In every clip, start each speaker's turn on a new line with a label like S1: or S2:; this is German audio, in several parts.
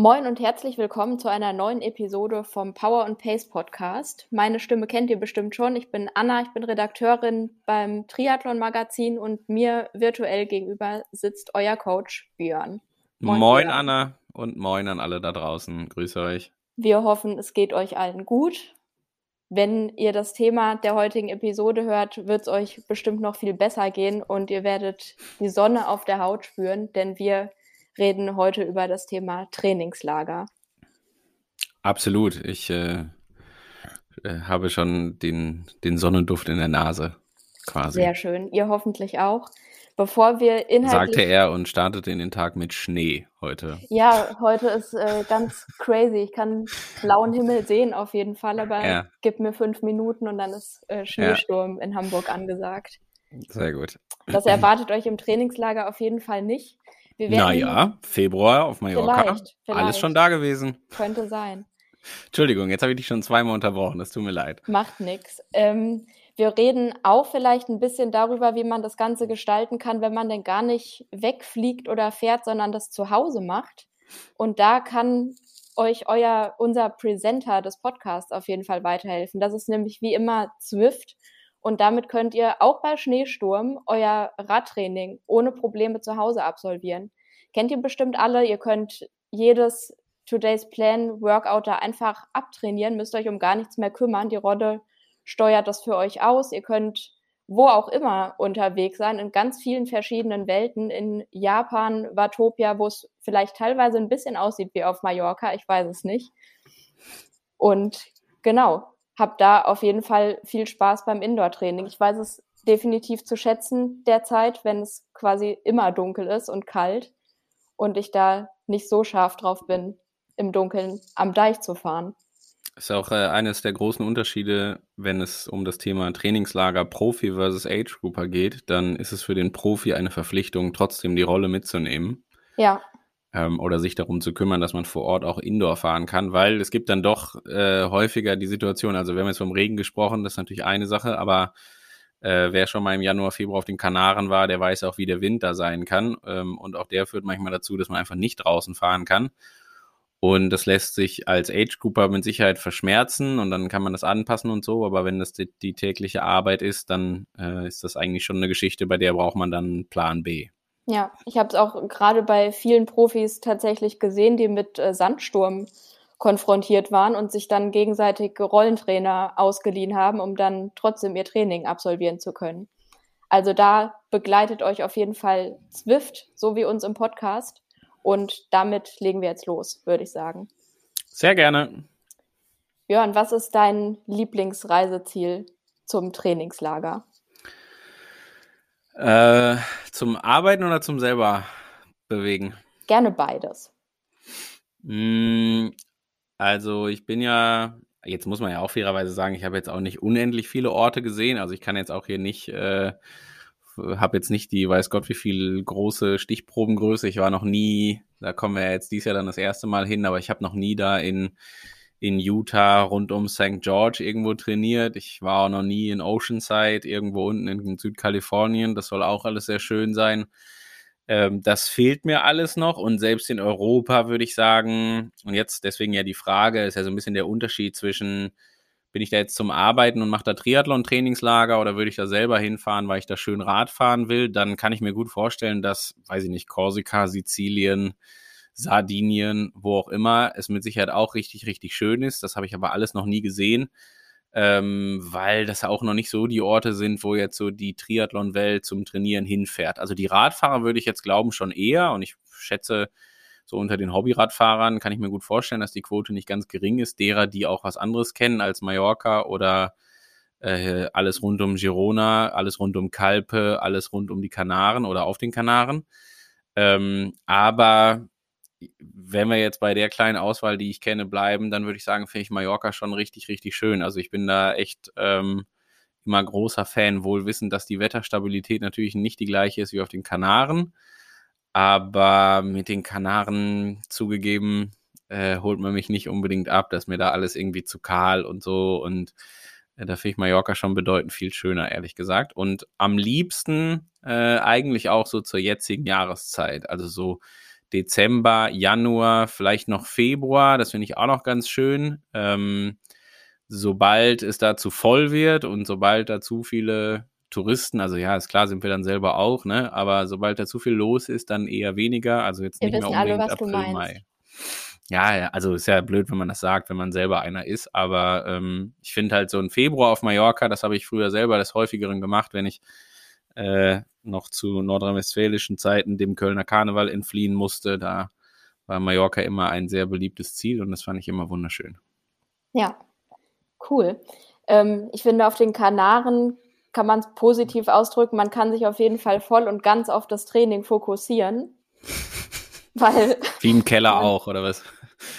S1: Moin und herzlich willkommen zu einer neuen Episode vom Power and Pace Podcast. Meine Stimme kennt ihr bestimmt schon. Ich bin Anna, ich bin Redakteurin beim Triathlon Magazin und mir virtuell gegenüber sitzt euer Coach Björn.
S2: Moin,
S1: Björn.
S2: Anna und moin an alle da draußen. Grüße euch.
S1: Wir hoffen, es geht euch allen gut. Wenn ihr das Thema der heutigen Episode hört, wird es euch bestimmt noch viel besser gehen und ihr werdet die Sonne auf der Haut spüren, denn wir reden heute über das Thema Trainingslager.
S2: Absolut. Ich äh, äh, habe schon den, den Sonnenduft in der Nase, quasi.
S1: Sehr schön. Ihr hoffentlich auch. Bevor wir inhaltlich.
S2: Sagte er und startete in den Tag mit Schnee heute.
S1: Ja, heute ist äh, ganz crazy. Ich kann blauen Himmel sehen auf jeden Fall, aber
S2: Ja.
S1: gib mir fünf Minuten und dann ist äh, Schneesturm in Hamburg angesagt.
S2: Sehr gut.
S1: Das erwartet euch im Trainingslager auf jeden Fall nicht. Wir
S2: Naja, Februar auf Mallorca.
S1: Vielleicht, vielleicht.
S2: Alles schon da gewesen.
S1: könnte sein.
S2: Entschuldigung, jetzt habe ich dich schon zweimal unterbrochen. Das tut mir leid.
S1: Macht nix. Ähm, wir reden auch vielleicht ein bisschen darüber, wie man das Ganze gestalten kann, wenn man denn gar nicht wegfliegt oder fährt, sondern das zu Hause macht. Und da kann euch euer, unser Presenter des Podcasts auf jeden Fall weiterhelfen. Das ist nämlich wie immer Zwift. Und damit könnt ihr auch bei Schneesturm euer Radtraining ohne Probleme zu Hause absolvieren. Kennt ihr bestimmt alle. Ihr könnt jedes Today's Plan Workout da einfach abtrainieren, müsst euch um gar nichts mehr kümmern. Die Rodde steuert das für euch aus. Ihr könnt wo auch immer unterwegs sein, in ganz vielen verschiedenen Welten, in Japan, Watopia, wo es vielleicht teilweise ein bisschen aussieht wie auf Mallorca, ich weiß es nicht. Und genau, habt da auf jeden Fall viel Spaß beim Indoor-Training. Ich weiß es definitiv zu schätzen derzeit, wenn es quasi immer dunkel ist und kalt und ich da nicht so scharf drauf bin, im Dunkeln am Deich zu fahren.
S2: Ist auch äh, eines der großen Unterschiede, wenn es um das Thema Trainingslager Profi versus Age Grouper geht, dann ist es für den Profi eine Verpflichtung, trotzdem die Rolle mitzunehmen.
S1: Ja,
S2: ähm, oder sich darum zu kümmern, dass man vor Ort auch Indoor fahren kann, weil es gibt dann doch äh, häufiger die Situation, also wir haben jetzt vom Regen gesprochen, das ist natürlich eine Sache, aber äh, wer schon mal im Januar, Februar auf den Kanaren war, der weiß auch, wie der Wind da sein kann ähm, und auch der führt manchmal dazu, dass man einfach nicht draußen fahren kann. Und das lässt sich als Age Grouper mit Sicherheit verschmerzen und dann kann man das anpassen und so. Aber wenn das die, die tägliche Arbeit ist, dann äh, ist das eigentlich schon eine Geschichte, bei der braucht man dann Plan B.
S1: Ja, ich habe es auch gerade bei vielen Profis tatsächlich gesehen, die mit äh, Sandsturm konfrontiert waren und sich dann gegenseitig Rollentrainer ausgeliehen haben, um dann trotzdem ihr Training absolvieren zu können. Also da begleitet euch auf jeden Fall Zwift, so wie uns im Podcast. Und damit legen wir jetzt los, würde ich sagen.
S2: Sehr gerne.
S1: Björn, was ist dein Lieblingsreiseziel zum Trainingslager?
S2: Äh, zum Arbeiten oder zum selber bewegen?
S1: Gerne beides.
S2: Mm, Also ich bin ja, jetzt muss man ja auch fairerweise sagen, ich habe jetzt auch nicht unendlich viele Orte gesehen. Also ich kann jetzt auch hier nicht, äh, habe jetzt nicht die, weiß Gott, wie viel große Stichprobengröße. Ich war noch nie, da kommen wir ja jetzt dieses Jahr dann das erste Mal hin, aber ich habe noch nie da in, in Utah rund um St. George irgendwo trainiert. Ich war auch noch nie in Oceanside, irgendwo unten in Südkalifornien. Das soll auch alles sehr schön sein. Ähm, das fehlt mir alles noch und selbst in Europa würde ich sagen, und jetzt deswegen ja die Frage, ist ja so ein bisschen der Unterschied zwischen, bin ich da jetzt zum Arbeiten und mache da Triathlon-Trainingslager oder würde ich da selber hinfahren, weil ich da schön Rad fahren will, dann kann ich mir gut vorstellen, dass, weiß ich nicht, Korsika, Sizilien, Sardinien, wo auch immer, es mit Sicherheit auch richtig, richtig schön ist. Das habe ich aber alles noch nie gesehen, ähm, weil das auch noch nicht so die Orte sind, wo jetzt so die Triathlon-Welt zum Trainieren hinfährt. Also die Radfahrer würde ich jetzt glauben schon eher und ich schätze, so unter den Hobbyradfahrern kann ich mir gut vorstellen, dass die Quote nicht ganz gering ist, derer, die auch was anderes kennen als Mallorca oder äh, alles rund um Girona, alles rund um Kalpe, alles rund um die Kanaren oder auf den Kanaren. Ähm, aber wenn wir jetzt bei der kleinen Auswahl, die ich kenne, bleiben, dann würde ich sagen, finde ich Mallorca schon richtig, richtig schön. Also ich bin da echt ähm, immer großer Fan, wohl wissend, dass die Wetterstabilität natürlich nicht die gleiche ist wie auf den Kanaren. Aber mit den Kanaren zugegeben, äh, holt man mich nicht unbedingt ab, dass mir da alles irgendwie zu kahl und so. Und äh, da finde ich Mallorca schon bedeutend viel schöner, ehrlich gesagt. Und am liebsten äh, eigentlich auch so zur jetzigen Jahreszeit. Also so Dezember, Januar, vielleicht noch Februar. Das finde ich auch noch ganz schön. Ähm, sobald es da zu voll wird und sobald da zu viele Touristen, also ja, ist klar, sind wir dann selber auch, ne? Aber sobald da zu viel los ist, dann eher weniger. Also jetzt
S1: Wir
S2: nicht mehr
S1: alle,
S2: unbedingt
S1: du
S2: April,
S1: meinst.
S2: Mai. Ja, ja, also ist ja blöd, wenn man das sagt, wenn man selber einer ist. Aber ähm, ich finde halt so ein Februar auf Mallorca, das habe ich früher selber des häufigeren gemacht, wenn ich äh, noch zu nordrhein-westfälischen Zeiten dem Kölner Karneval entfliehen musste. Da war Mallorca immer ein sehr beliebtes Ziel und das fand ich immer wunderschön.
S1: Ja, cool. Ähm, ich finde, auf den Kanaren kann man es positiv ausdrücken. Man kann sich auf jeden Fall voll und ganz auf das Training fokussieren. Weil
S2: Wie im Keller auch, oder was?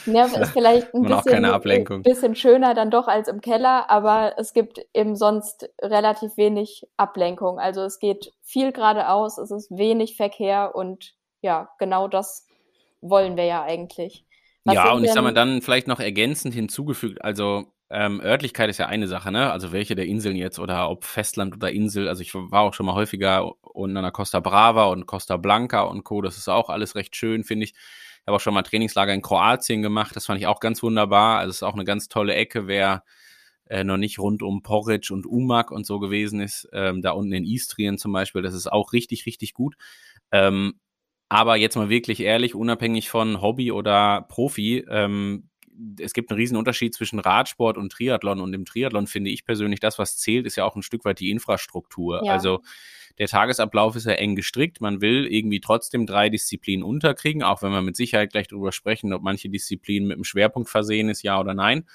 S1: Ne, ist vielleicht ein bisschen,
S2: keine Ablenkung.
S1: bisschen schöner dann doch als im Keller, aber es gibt eben sonst relativ wenig Ablenkung. Also es geht viel geradeaus, es ist wenig Verkehr und ja, genau das wollen wir ja eigentlich. Was
S2: ja, und ich sag mal dann vielleicht noch ergänzend hinzugefügt, also ähm, Örtlichkeit ist ja eine Sache, ne? Also welche der Inseln jetzt oder ob Festland oder Insel. Also ich war auch schon mal häufiger unten an der Costa Brava und Costa Blanca und Co. Das ist auch alles recht schön, finde ich. Ich habe auch schon mal Trainingslager in Kroatien gemacht. Das fand ich auch ganz wunderbar. Also es ist auch eine ganz tolle Ecke, wer äh, noch nicht rund um Porridge und Umag und so gewesen ist. Ähm, da unten in Istrien zum Beispiel, das ist auch richtig, richtig gut. Ähm, aber jetzt mal wirklich ehrlich, unabhängig von Hobby oder Profi, ähm, es gibt einen riesen Unterschied zwischen Radsport und Triathlon. Und im Triathlon finde ich persönlich, das, was zählt, ist ja auch ein Stück weit die Infrastruktur.
S1: Ja.
S2: Also der Tagesablauf ist ja eng gestrickt. Man will irgendwie trotzdem drei Disziplinen unterkriegen, auch wenn wir mit Sicherheit gleich darüber sprechen, ob manche Disziplinen mit einem Schwerpunkt versehen ist, ja oder nein.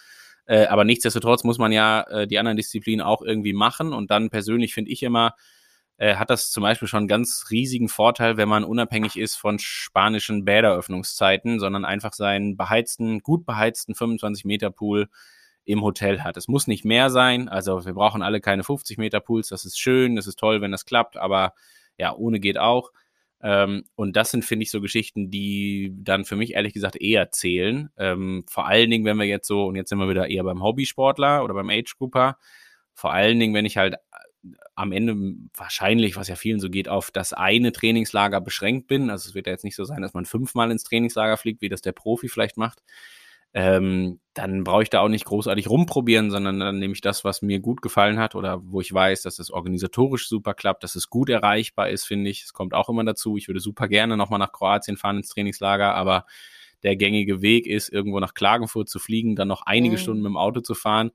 S2: Äh, aber nichtsdestotrotz muss man ja äh, die anderen Disziplinen auch irgendwie machen. Und dann persönlich finde ich immer, äh, hat das zum Beispiel schon einen ganz riesigen Vorteil, wenn man unabhängig ist von spanischen Bäderöffnungszeiten, sondern einfach seinen beheizten, gut beheizten 25 Meter Pool im Hotel hat. Es muss nicht mehr sein, also wir brauchen alle keine 50 Meter Pools, das ist schön, das ist toll, wenn das klappt, aber ja, ohne geht auch. Ähm, und das sind, finde ich, so Geschichten, die dann für mich ehrlich gesagt eher zählen. Ähm, vor allen Dingen, wenn wir jetzt so, und jetzt sind wir wieder eher beim Hobbysportler oder beim Age-Grouper, vor allen Dingen, wenn ich halt am Ende wahrscheinlich, was ja vielen so geht, auf das eine Trainingslager beschränkt bin. Also es wird ja jetzt nicht so sein, dass man fünfmal ins Trainingslager fliegt, wie das der Profi vielleicht macht. Ähm, dann brauche ich da auch nicht großartig rumprobieren, sondern dann nehme ich das, was mir gut gefallen hat oder wo ich weiß, dass es organisatorisch super klappt, dass es gut erreichbar ist, finde ich. Es kommt auch immer dazu. Ich würde super gerne nochmal nach Kroatien fahren ins Trainingslager, aber der gängige Weg ist, irgendwo nach Klagenfurt zu fliegen, dann noch einige
S1: Mhm.
S2: Stunden mit dem Auto zu fahren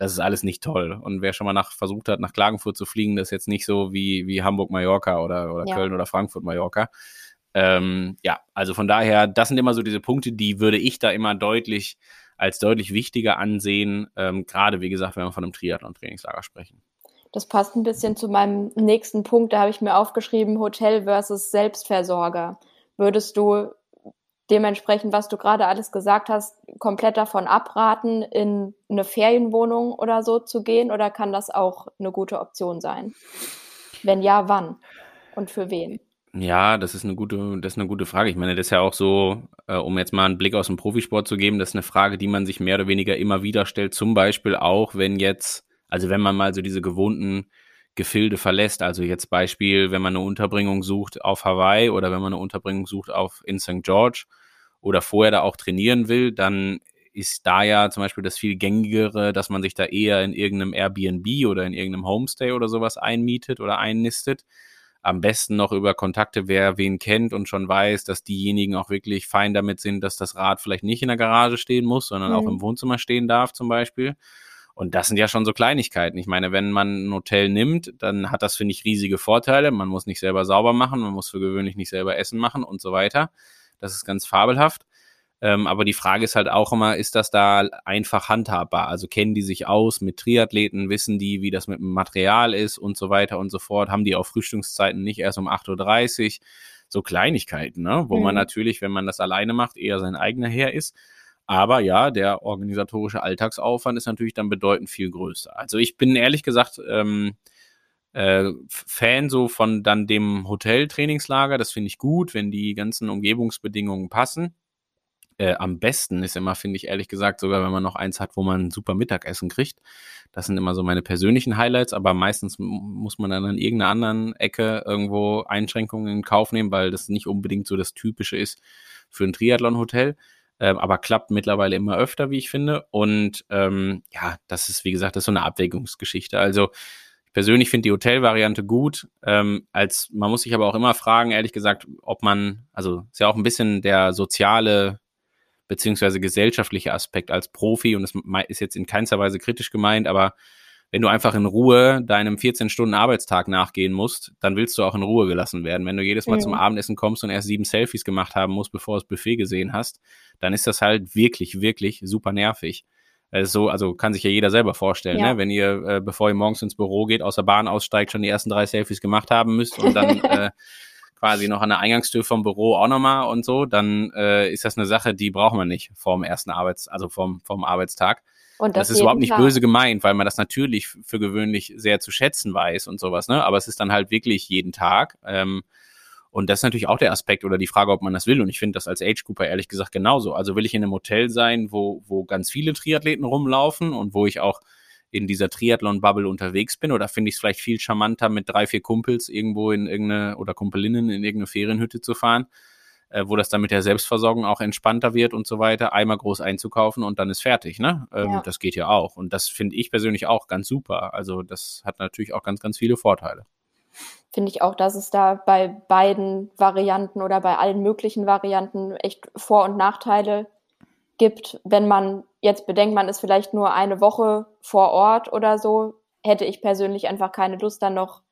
S2: das ist alles nicht toll. Und wer schon mal nach, versucht hat, nach Klagenfurt zu fliegen, das ist jetzt nicht so wie, wie Hamburg-Mallorca oder, oder
S1: Ja.
S2: Köln oder Frankfurt-Mallorca. Ähm, ja, also von daher, das sind immer so diese Punkte, die würde ich da immer deutlich als deutlich wichtiger ansehen, ähm, gerade wie gesagt, wenn wir von einem Triathlon-Trainingslager sprechen.
S1: Das passt ein bisschen zu meinem nächsten Punkt. Da habe ich mir aufgeschrieben, Hotel versus Selbstversorger. Würdest du dementsprechend, was du gerade alles gesagt hast, komplett davon abraten, in eine Ferienwohnung oder so zu gehen? Oder kann das auch eine gute Option sein? Wenn ja, wann? Und für wen?
S2: Ja, das ist eine gute, das ist eine gute Frage. Ich meine, das ist ja auch so, äh, um jetzt mal einen Blick aus dem Profisport zu geben, das ist eine Frage, die man sich mehr oder weniger immer wieder stellt. Zum Beispiel auch, wenn jetzt, also wenn man mal so diese gewohnten Gefilde verlässt, also jetzt Beispiel, wenn man eine Unterbringung sucht auf Hawaii oder wenn man eine Unterbringung sucht auf in St. George oder vorher da auch trainieren will, dann ist da ja zum Beispiel das viel gängigere, dass man sich da eher in irgendeinem Airbnb oder in irgendeinem Homestay oder sowas einmietet oder einnistet am besten noch über Kontakte, wer wen kennt und schon weiß, dass diejenigen auch wirklich fein damit sind, dass das Rad vielleicht nicht in der Garage stehen muss, sondern mhm. auch im Wohnzimmer stehen darf zum Beispiel. Und das sind ja schon so Kleinigkeiten. Ich meine, wenn man ein Hotel nimmt, dann hat das, finde ich, riesige Vorteile. Man muss nicht selber sauber machen, man muss für gewöhnlich nicht selber Essen machen und so weiter. Das ist ganz fabelhaft. Ähm, aber die Frage ist halt auch immer, ist das da einfach handhabbar? Also kennen die sich aus mit Triathleten, wissen die, wie das mit dem Material ist und so weiter und so fort? Haben die auch Frühstückszeiten nicht erst um 8.30 Uhr? So Kleinigkeiten, ne? wo mhm. man natürlich, wenn man das alleine macht, eher sein eigener Herr ist. Aber ja, der organisatorische Alltagsaufwand ist natürlich dann bedeutend viel größer. Also ich bin ehrlich gesagt ähm, äh, Fan so von dann dem Hoteltrainingslager. Das finde ich gut, wenn die ganzen Umgebungsbedingungen passen äh, am besten ist immer, finde ich ehrlich gesagt, sogar wenn man noch eins hat, wo man ein super Mittagessen kriegt. Das sind immer so meine persönlichen Highlights, aber meistens muss man dann an irgendeiner anderen Ecke irgendwo Einschränkungen in Kauf nehmen, weil das nicht unbedingt so das Typische ist für ein Triathlon-Hotel. Ähm, aber klappt mittlerweile immer öfter, wie ich finde. Und ähm, ja, das ist, wie gesagt, das ist so eine Abwägungsgeschichte. Also ich persönlich finde die Hotelvariante gut. Ähm, als man muss sich aber auch immer fragen, ehrlich gesagt, ob man, also ist ja auch ein bisschen der soziale beziehungsweise gesellschaftlicher Aspekt als Profi und das ist jetzt in keinster Weise kritisch gemeint, aber wenn du einfach in Ruhe deinem 14-Stunden-Arbeitstag nachgehen musst, dann willst du auch in Ruhe gelassen werden. Wenn du jedes Mal mhm. zum Abendessen kommst und erst sieben Selfies gemacht haben musst, bevor du das Buffet gesehen hast, dann ist das halt wirklich, wirklich super nervig. So, also kann sich ja jeder selber vorstellen, ja. ne? wenn ihr, äh, bevor ihr morgens ins Büro geht, aus der Bahn aussteigt, schon die ersten drei Selfies gemacht haben müsst und dann äh, quasi noch an der Eingangstür vom Büro auch nochmal und so, dann äh, ist das eine Sache, die braucht man nicht vorm ersten Arbeits-, also vom, vom Arbeitstag. Und das, das ist überhaupt nicht Tag. böse gemeint, weil man das natürlich für gewöhnlich sehr zu schätzen weiß und sowas, ne? Aber es ist dann halt wirklich jeden Tag. Ähm, und das ist natürlich auch der Aspekt oder die Frage, ob man das will. Und ich finde das als Age Cooper ehrlich gesagt genauso. Also will ich in einem Hotel sein, wo, wo ganz viele Triathleten rumlaufen und wo ich auch in dieser Triathlon-Bubble unterwegs bin oder finde ich es vielleicht viel charmanter, mit drei, vier Kumpels irgendwo in irgendeine oder Kumpelinnen in irgendeine Ferienhütte zu fahren, äh, wo das dann mit der Selbstversorgung auch entspannter wird und so weiter, einmal groß einzukaufen und dann ist fertig, ne? Ähm, ja. Das geht ja auch. Und das finde ich persönlich auch ganz super. Also das hat natürlich auch ganz, ganz viele Vorteile
S1: finde ich auch, dass es da bei beiden Varianten oder bei allen möglichen Varianten echt Vor- und Nachteile gibt, wenn man jetzt bedenkt, man ist vielleicht nur eine Woche vor Ort oder so, hätte ich persönlich einfach keine Lust, dann noch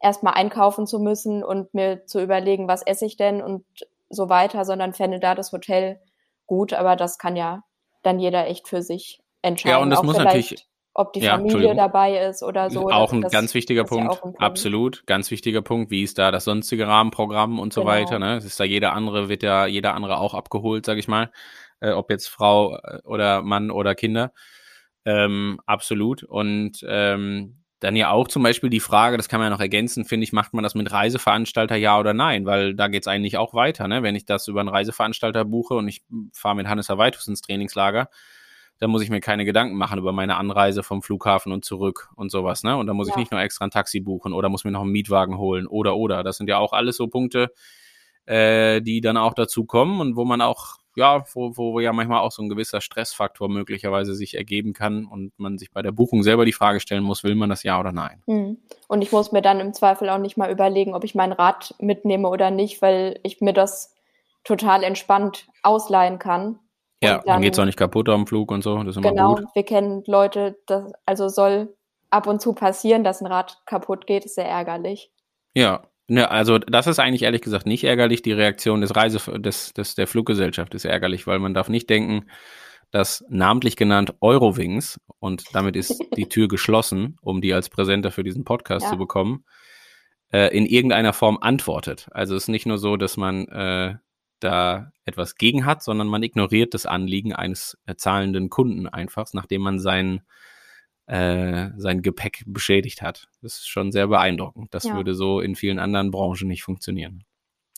S1: erstmal einkaufen zu müssen und mir zu überlegen, was esse ich denn und so weiter, sondern fände da das Hotel gut, aber das kann ja dann jeder echt für sich entscheiden. Ja,
S2: und das
S1: Auch
S2: muss natürlich
S1: ob die ja, Familie dabei ist oder so.
S2: Auch ein das, ganz wichtiger Punkt. Ja Punkt. Absolut, ganz wichtiger Punkt. Wie ist da das sonstige Rahmenprogramm und so genau. weiter? Ne? Es ist da jeder andere, wird ja jeder andere auch abgeholt, sag ich mal äh, ob jetzt Frau äh, oder Mann oder Kinder. Ähm, absolut. Und ähm, dann ja auch zum Beispiel die Frage, das kann man ja noch ergänzen, finde ich, macht man das mit Reiseveranstalter ja oder nein? Weil da geht es eigentlich auch weiter, ne? Wenn ich das über einen Reiseveranstalter buche und ich fahre mit Hannes Havaitus ins Trainingslager, dann muss ich mir keine Gedanken machen über meine Anreise vom Flughafen und zurück und sowas, ne? Und da muss ja. ich nicht nur extra ein Taxi buchen oder muss mir noch einen Mietwagen holen oder oder. Das sind ja auch alles so Punkte, äh, die dann auch dazu kommen und wo man auch ja, wo, wo ja manchmal auch so ein gewisser Stressfaktor möglicherweise sich ergeben kann und man sich bei der Buchung selber die Frage stellen muss, will man das ja oder nein?
S1: Hm. Und ich muss mir dann im Zweifel auch nicht mal überlegen, ob ich mein Rad mitnehme oder nicht, weil ich mir das total entspannt ausleihen kann.
S2: Ja, dann, dann geht es auch nicht kaputt am Flug und so.
S1: Genau, wir kennen Leute, das also soll ab und zu passieren, dass ein Rad kaputt geht, ist sehr ärgerlich.
S2: Ja, Ne, also das ist eigentlich ehrlich gesagt nicht ärgerlich. Die Reaktion des Reise des, des der Fluggesellschaft ist ärgerlich, weil man darf nicht denken, dass namentlich genannt Eurowings und damit ist die Tür geschlossen, um die als Präsenter für diesen Podcast ja. zu bekommen, äh, in irgendeiner Form antwortet. Also es ist nicht nur so, dass man äh, da etwas gegen hat, sondern man ignoriert das Anliegen eines äh, zahlenden Kunden einfach, nachdem man seinen äh, sein Gepäck beschädigt hat. Das ist schon sehr beeindruckend. Das ja. würde so in vielen anderen Branchen nicht funktionieren.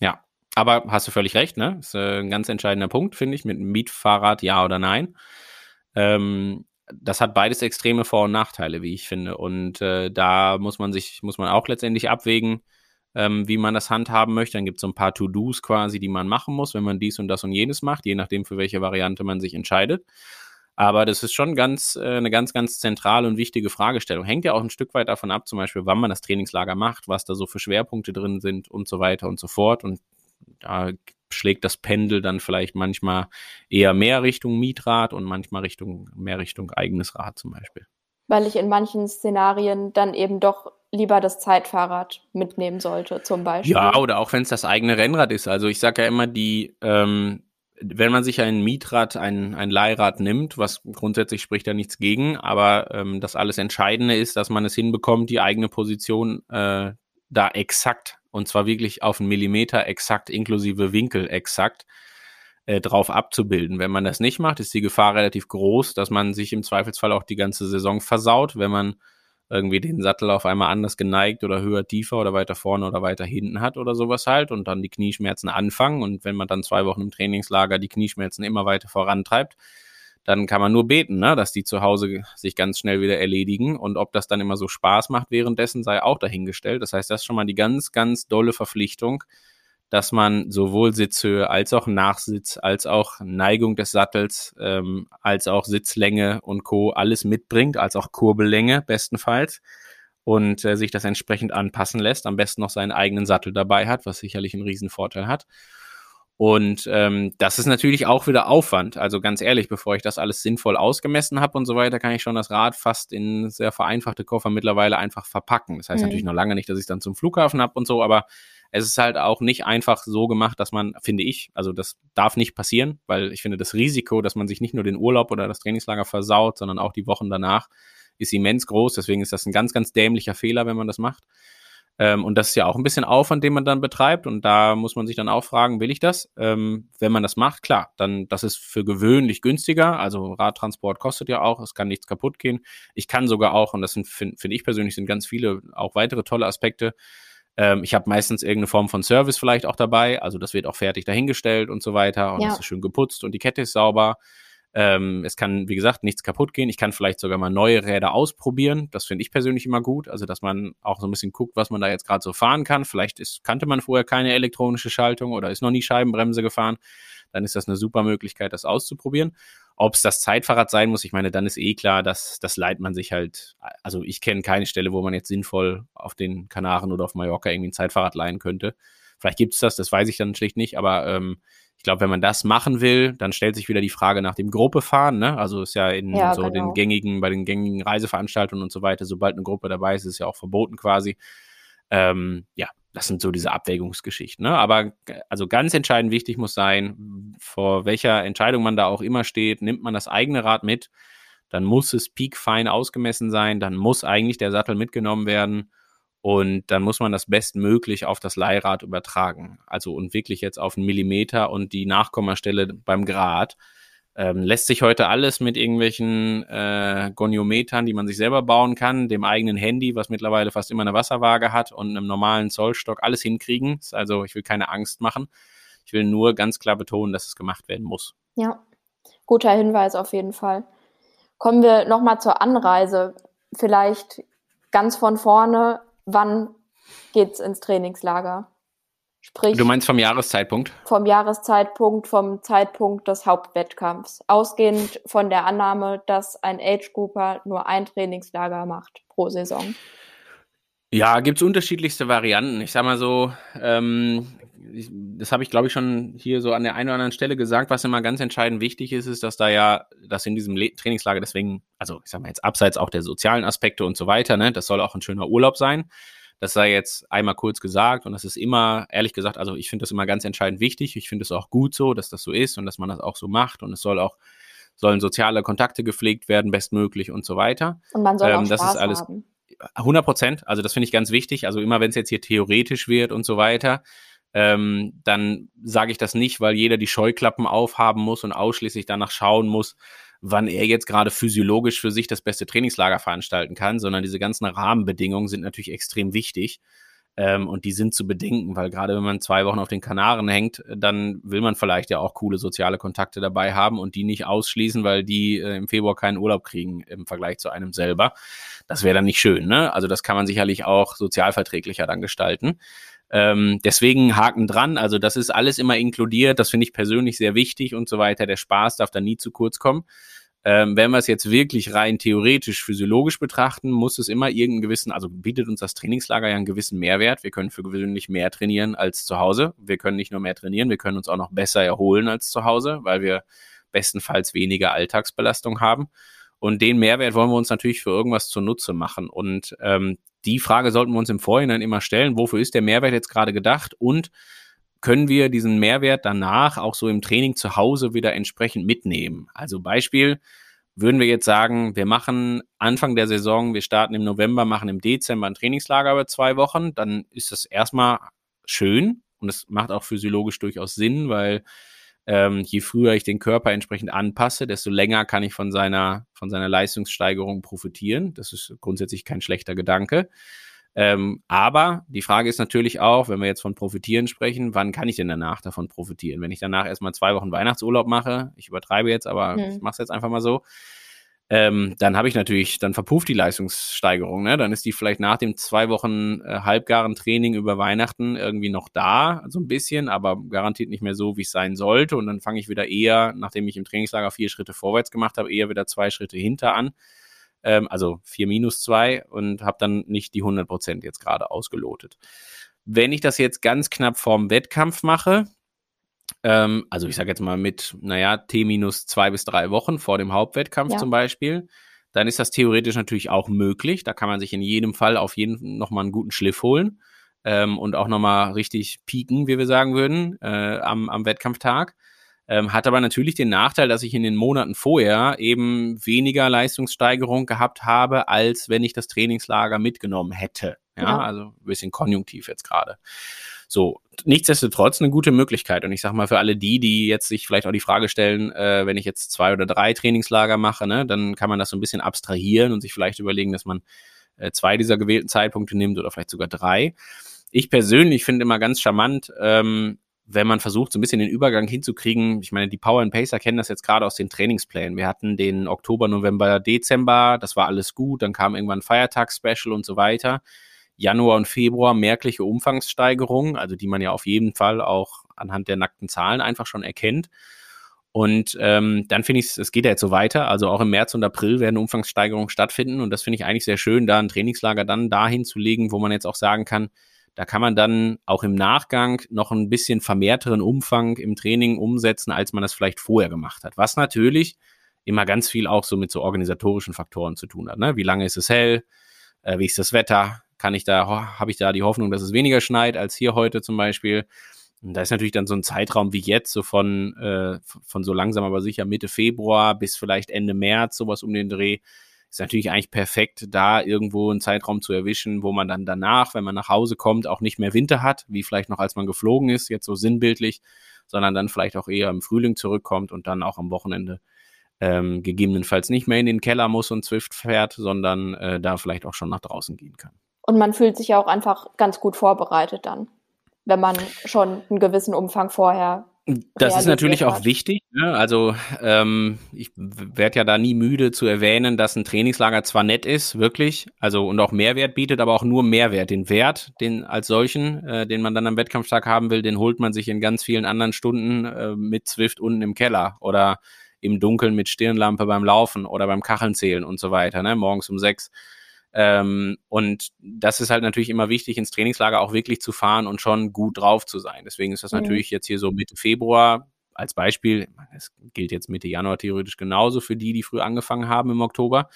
S2: Ja, aber hast du völlig recht, ne? Das ist äh, ein ganz entscheidender Punkt, finde ich, mit einem Mietfahrrad ja oder nein. Ähm, das hat beides extreme Vor- und Nachteile, wie ich finde. Und äh, da muss man sich, muss man auch letztendlich abwägen, ähm, wie man das handhaben möchte. Dann gibt es so ein paar To-Dos quasi, die man machen muss, wenn man dies und das und jenes macht, je nachdem, für welche Variante man sich entscheidet. Aber das ist schon ganz, äh, eine ganz, ganz zentrale und wichtige Fragestellung. Hängt ja auch ein Stück weit davon ab, zum Beispiel, wann man das Trainingslager macht, was da so für Schwerpunkte drin sind und so weiter und so fort. Und da schlägt das Pendel dann vielleicht manchmal eher mehr Richtung Mietrad und manchmal Richtung, mehr Richtung eigenes Rad zum Beispiel.
S1: Weil ich in manchen Szenarien dann eben doch lieber das Zeitfahrrad mitnehmen sollte, zum Beispiel.
S2: Ja, oder auch wenn es das eigene Rennrad ist. Also ich sage ja immer, die, ähm, wenn man sich ein Mietrad, ein, ein Leihrad nimmt, was grundsätzlich spricht da nichts gegen, aber ähm, das alles Entscheidende ist, dass man es hinbekommt, die eigene Position äh, da exakt, und zwar wirklich auf einen Millimeter exakt, inklusive Winkel exakt, äh, drauf abzubilden. Wenn man das nicht macht, ist die Gefahr relativ groß, dass man sich im Zweifelsfall auch die ganze Saison versaut, wenn man irgendwie den Sattel auf einmal anders geneigt oder höher, tiefer oder weiter vorne oder weiter hinten hat oder sowas halt und dann die Knieschmerzen anfangen und wenn man dann zwei Wochen im Trainingslager die Knieschmerzen immer weiter vorantreibt, dann kann man nur beten, ne, dass die zu Hause sich ganz schnell wieder erledigen und ob das dann immer so Spaß macht währenddessen sei auch dahingestellt. Das heißt, das ist schon mal die ganz, ganz dolle Verpflichtung, dass man sowohl Sitzhöhe als auch Nachsitz, als auch Neigung des Sattels, ähm, als auch Sitzlänge und Co. alles mitbringt, als auch Kurbellänge bestenfalls und äh, sich das entsprechend anpassen lässt, am besten noch seinen eigenen Sattel dabei hat, was sicherlich einen Riesenvorteil hat. Und ähm, das ist natürlich auch wieder Aufwand. Also ganz ehrlich, bevor ich das alles sinnvoll ausgemessen habe und so weiter, kann ich schon das Rad fast in sehr vereinfachte Koffer mittlerweile einfach verpacken. Das heißt mhm. natürlich noch lange nicht, dass ich es dann zum Flughafen habe und so, aber es ist halt auch nicht einfach so gemacht, dass man, finde ich, also das darf nicht passieren, weil ich finde, das Risiko, dass man sich nicht nur den Urlaub oder das Trainingslager versaut, sondern auch die Wochen danach, ist immens groß. Deswegen ist das ein ganz, ganz dämlicher Fehler, wenn man das macht. Ähm, und das ist ja auch ein bisschen Aufwand, den man dann betreibt. Und da muss man sich dann auch fragen, will ich das? Ähm, wenn man das macht, klar, dann das ist für gewöhnlich günstiger. Also Radtransport kostet ja auch, es kann nichts kaputt gehen. Ich kann sogar auch, und das finde find ich persönlich, sind ganz viele auch weitere tolle Aspekte, ähm, ich habe meistens irgendeine Form von Service vielleicht auch dabei. Also das wird auch fertig dahingestellt und so weiter. Und es ist schön geputzt und die Kette ist sauber. Ähm, es kann, wie gesagt, nichts kaputt gehen. Ich kann vielleicht sogar mal neue Räder ausprobieren. Das finde ich persönlich immer gut. Also, dass man auch so ein bisschen guckt, was man da jetzt gerade so fahren kann. Vielleicht ist, kannte man vorher keine elektronische Schaltung oder ist noch nie Scheibenbremse gefahren. Dann ist das eine super Möglichkeit, das auszuprobieren. Ob es das Zeitfahrrad sein muss, ich meine, dann ist eh klar, dass das leiht man sich halt. Also ich kenne keine Stelle, wo man jetzt sinnvoll auf den Kanaren oder auf Mallorca irgendwie ein Zeitfahrrad leihen könnte. Vielleicht gibt es das, das weiß ich dann schlicht nicht, aber ähm, ich glaube, wenn man das machen will, dann stellt sich wieder die Frage nach dem Gruppefahren. Ne? Also ist ja in ja, so genau. den gängigen, bei den gängigen Reiseveranstaltungen und so weiter, sobald eine Gruppe dabei ist, ist es ja auch verboten quasi. Ähm, ja, das sind so diese Abwägungsgeschichten. Ne? Aber also ganz entscheidend wichtig muss sein, vor welcher Entscheidung man da auch immer steht, nimmt man das eigene Rad mit, dann muss es peakfein ausgemessen sein, dann muss eigentlich der Sattel mitgenommen werden und dann muss man das bestmöglich auf das Leihrad übertragen. Also und wirklich jetzt auf einen Millimeter und die Nachkommastelle beim Grad. Ähm, lässt sich heute alles mit irgendwelchen äh, Goniometern, die man sich selber bauen kann, dem eigenen Handy, was mittlerweile fast immer eine Wasserwaage hat und einem normalen Zollstock alles hinkriegen. Also ich will keine Angst machen. Ich will nur ganz klar betonen, dass es gemacht werden muss.
S1: Ja, guter Hinweis auf jeden Fall. Kommen wir nochmal zur Anreise. Vielleicht ganz von vorne, wann geht's ins Trainingslager?
S2: Sprich, du meinst vom Jahreszeitpunkt?
S1: Vom Jahreszeitpunkt, vom Zeitpunkt des Hauptwettkampfs. Ausgehend von der Annahme, dass ein Age Grouper nur ein Trainingslager macht pro Saison.
S2: Ja, gibt's unterschiedlichste Varianten. Ich sag mal so, ähm, ich, das habe ich glaube ich schon hier so an der einen oder anderen Stelle gesagt, was immer ganz entscheidend wichtig ist, ist, dass da ja, dass in diesem Le Trainingslager deswegen, also ich sag mal jetzt abseits auch der sozialen Aspekte und so weiter, ne, das soll auch ein schöner Urlaub sein. Das sei jetzt einmal kurz gesagt und das ist immer, ehrlich gesagt, also ich finde das immer ganz entscheidend wichtig. Ich finde es auch gut so, dass das so ist und dass man das auch so macht und es soll auch, sollen soziale Kontakte gepflegt werden, bestmöglich und so weiter.
S1: Und man soll ähm, auch Spaß das ist alles, haben.
S2: 100 Prozent, also das finde ich ganz wichtig. Also immer wenn es jetzt hier theoretisch wird und so weiter, ähm, dann sage ich das nicht, weil jeder die Scheuklappen aufhaben muss und ausschließlich danach schauen muss, wann er jetzt gerade physiologisch für sich das beste Trainingslager veranstalten kann, sondern diese ganzen Rahmenbedingungen sind natürlich extrem wichtig. Ähm, und die sind zu bedenken, weil gerade wenn man zwei Wochen auf den Kanaren hängt, dann will man vielleicht ja auch coole soziale Kontakte dabei haben und die nicht ausschließen, weil die äh, im Februar keinen Urlaub kriegen im Vergleich zu einem selber. Das wäre dann nicht schön, ne? Also das kann man sicherlich auch sozialverträglicher dann gestalten. Ähm, deswegen Haken dran. Also das ist alles immer inkludiert. Das finde ich persönlich sehr wichtig und so weiter. Der Spaß darf da nie zu kurz kommen. Ähm, wenn wir es jetzt wirklich rein theoretisch, physiologisch betrachten, muss es immer irgendeinen gewissen, also bietet uns das Trainingslager ja einen gewissen Mehrwert. Wir können für gewöhnlich mehr trainieren als zu Hause. Wir können nicht nur mehr trainieren, wir können uns auch noch besser erholen als zu Hause, weil wir bestenfalls weniger Alltagsbelastung haben. Und den Mehrwert wollen wir uns natürlich für irgendwas zunutze machen. Und ähm, die Frage sollten wir uns im Vorhinein immer stellen, wofür ist der Mehrwert jetzt gerade gedacht und können wir diesen Mehrwert danach auch so im Training zu Hause wieder entsprechend mitnehmen. Also Beispiel, würden wir jetzt sagen, wir machen Anfang der Saison, wir starten im November, machen im Dezember ein Trainingslager über zwei Wochen, dann ist das erstmal schön und es macht auch physiologisch durchaus Sinn, weil ähm, je früher ich den Körper entsprechend anpasse, desto länger kann ich von seiner, von seiner Leistungssteigerung profitieren. Das ist grundsätzlich kein schlechter Gedanke. Ähm, aber die Frage ist natürlich auch, wenn wir jetzt von Profitieren sprechen, wann kann ich denn danach davon profitieren? Wenn ich danach erstmal zwei Wochen Weihnachtsurlaub mache, ich übertreibe jetzt, aber hm. ich mache es jetzt einfach mal so, ähm, dann habe ich natürlich, dann verpufft die Leistungssteigerung. Ne? Dann ist die vielleicht nach dem zwei Wochen äh, halbgaren Training über Weihnachten irgendwie noch da, so ein bisschen, aber garantiert nicht mehr so, wie es sein sollte. Und dann fange ich wieder eher, nachdem ich im Trainingslager vier Schritte vorwärts gemacht habe, eher wieder zwei Schritte hinter an ähm, also 4 minus 2 und habe dann nicht die 100 Prozent jetzt gerade ausgelotet. Wenn ich das jetzt ganz knapp vorm Wettkampf mache, ähm, also ich sage jetzt mal mit, naja, T minus zwei bis drei Wochen vor dem Hauptwettkampf ja. zum Beispiel, dann ist das theoretisch natürlich auch möglich. Da kann man sich in jedem Fall auf jeden nochmal einen guten Schliff holen ähm, und auch nochmal richtig pieken, wie wir sagen würden, äh, am, am Wettkampftag. Ähm, hat aber natürlich den Nachteil, dass ich in den Monaten vorher eben weniger Leistungssteigerung gehabt habe, als wenn ich das Trainingslager mitgenommen hätte. Ja, ja. also ein bisschen konjunktiv jetzt gerade. So, nichtsdestotrotz eine gute Möglichkeit. Und ich sag mal, für alle die, die jetzt sich vielleicht auch die Frage stellen, äh, wenn ich jetzt zwei oder drei Trainingslager mache, ne, dann kann man das so ein bisschen abstrahieren und sich vielleicht überlegen, dass man äh, zwei dieser gewählten Zeitpunkte nimmt oder vielleicht sogar drei. Ich persönlich finde immer ganz charmant, ähm, wenn man versucht, so ein bisschen den Übergang hinzukriegen, ich meine, die Power and Pacer kennen das jetzt gerade aus den Trainingsplänen. Wir hatten den Oktober, November, Dezember, das war alles gut, dann kam irgendwann Feiertags-Special und so weiter. Januar und Februar merkliche Umfangssteigerungen, also die man ja auf jeden Fall auch anhand der nackten Zahlen einfach schon erkennt. Und ähm, dann finde ich, es geht ja jetzt so weiter. Also auch im März und April werden Umfangssteigerungen stattfinden. Und das finde ich eigentlich sehr schön, da ein Trainingslager dann dahin zu legen, wo man jetzt auch sagen kann, da kann man dann auch im Nachgang noch ein bisschen vermehrteren Umfang im Training umsetzen, als man das vielleicht vorher gemacht hat. Was natürlich immer ganz viel auch so mit so organisatorischen Faktoren zu tun hat. Ne? Wie lange ist es hell? Äh, wie ist das Wetter? Kann ich da, habe ich da die Hoffnung, dass es weniger schneit als hier heute zum Beispiel? Und da ist natürlich dann so ein Zeitraum wie jetzt, so von, äh, von so langsam aber sicher Mitte Februar bis vielleicht Ende März, sowas um den Dreh, ist natürlich eigentlich perfekt, da irgendwo einen Zeitraum zu erwischen, wo man dann danach, wenn man nach Hause kommt, auch nicht mehr Winter hat, wie vielleicht noch als man geflogen ist, jetzt so sinnbildlich, sondern dann vielleicht auch eher im Frühling zurückkommt und dann auch am Wochenende ähm, gegebenenfalls nicht mehr in den Keller muss und Zwift fährt, sondern äh, da vielleicht auch schon nach draußen gehen kann.
S1: Und man fühlt sich ja auch einfach ganz gut vorbereitet dann, wenn man schon einen gewissen Umfang vorher
S2: das ist natürlich auch wichtig. Ne? Also ähm, ich werde ja da nie müde zu erwähnen, dass ein Trainingslager zwar nett ist, wirklich, also und auch Mehrwert bietet, aber auch nur Mehrwert. Den Wert, den als solchen, äh, den man dann am Wettkampftag haben will, den holt man sich in ganz vielen anderen Stunden äh, mit Zwift unten im Keller oder im Dunkeln mit Stirnlampe beim Laufen oder beim Kacheln zählen und so weiter, ne? morgens um sechs. Ähm, und das ist halt natürlich immer wichtig, ins Trainingslager auch wirklich zu fahren und schon gut drauf zu sein. Deswegen ist das mhm. natürlich jetzt hier so Mitte Februar als Beispiel. Es gilt jetzt Mitte Januar theoretisch genauso für die, die früh angefangen haben im Oktober.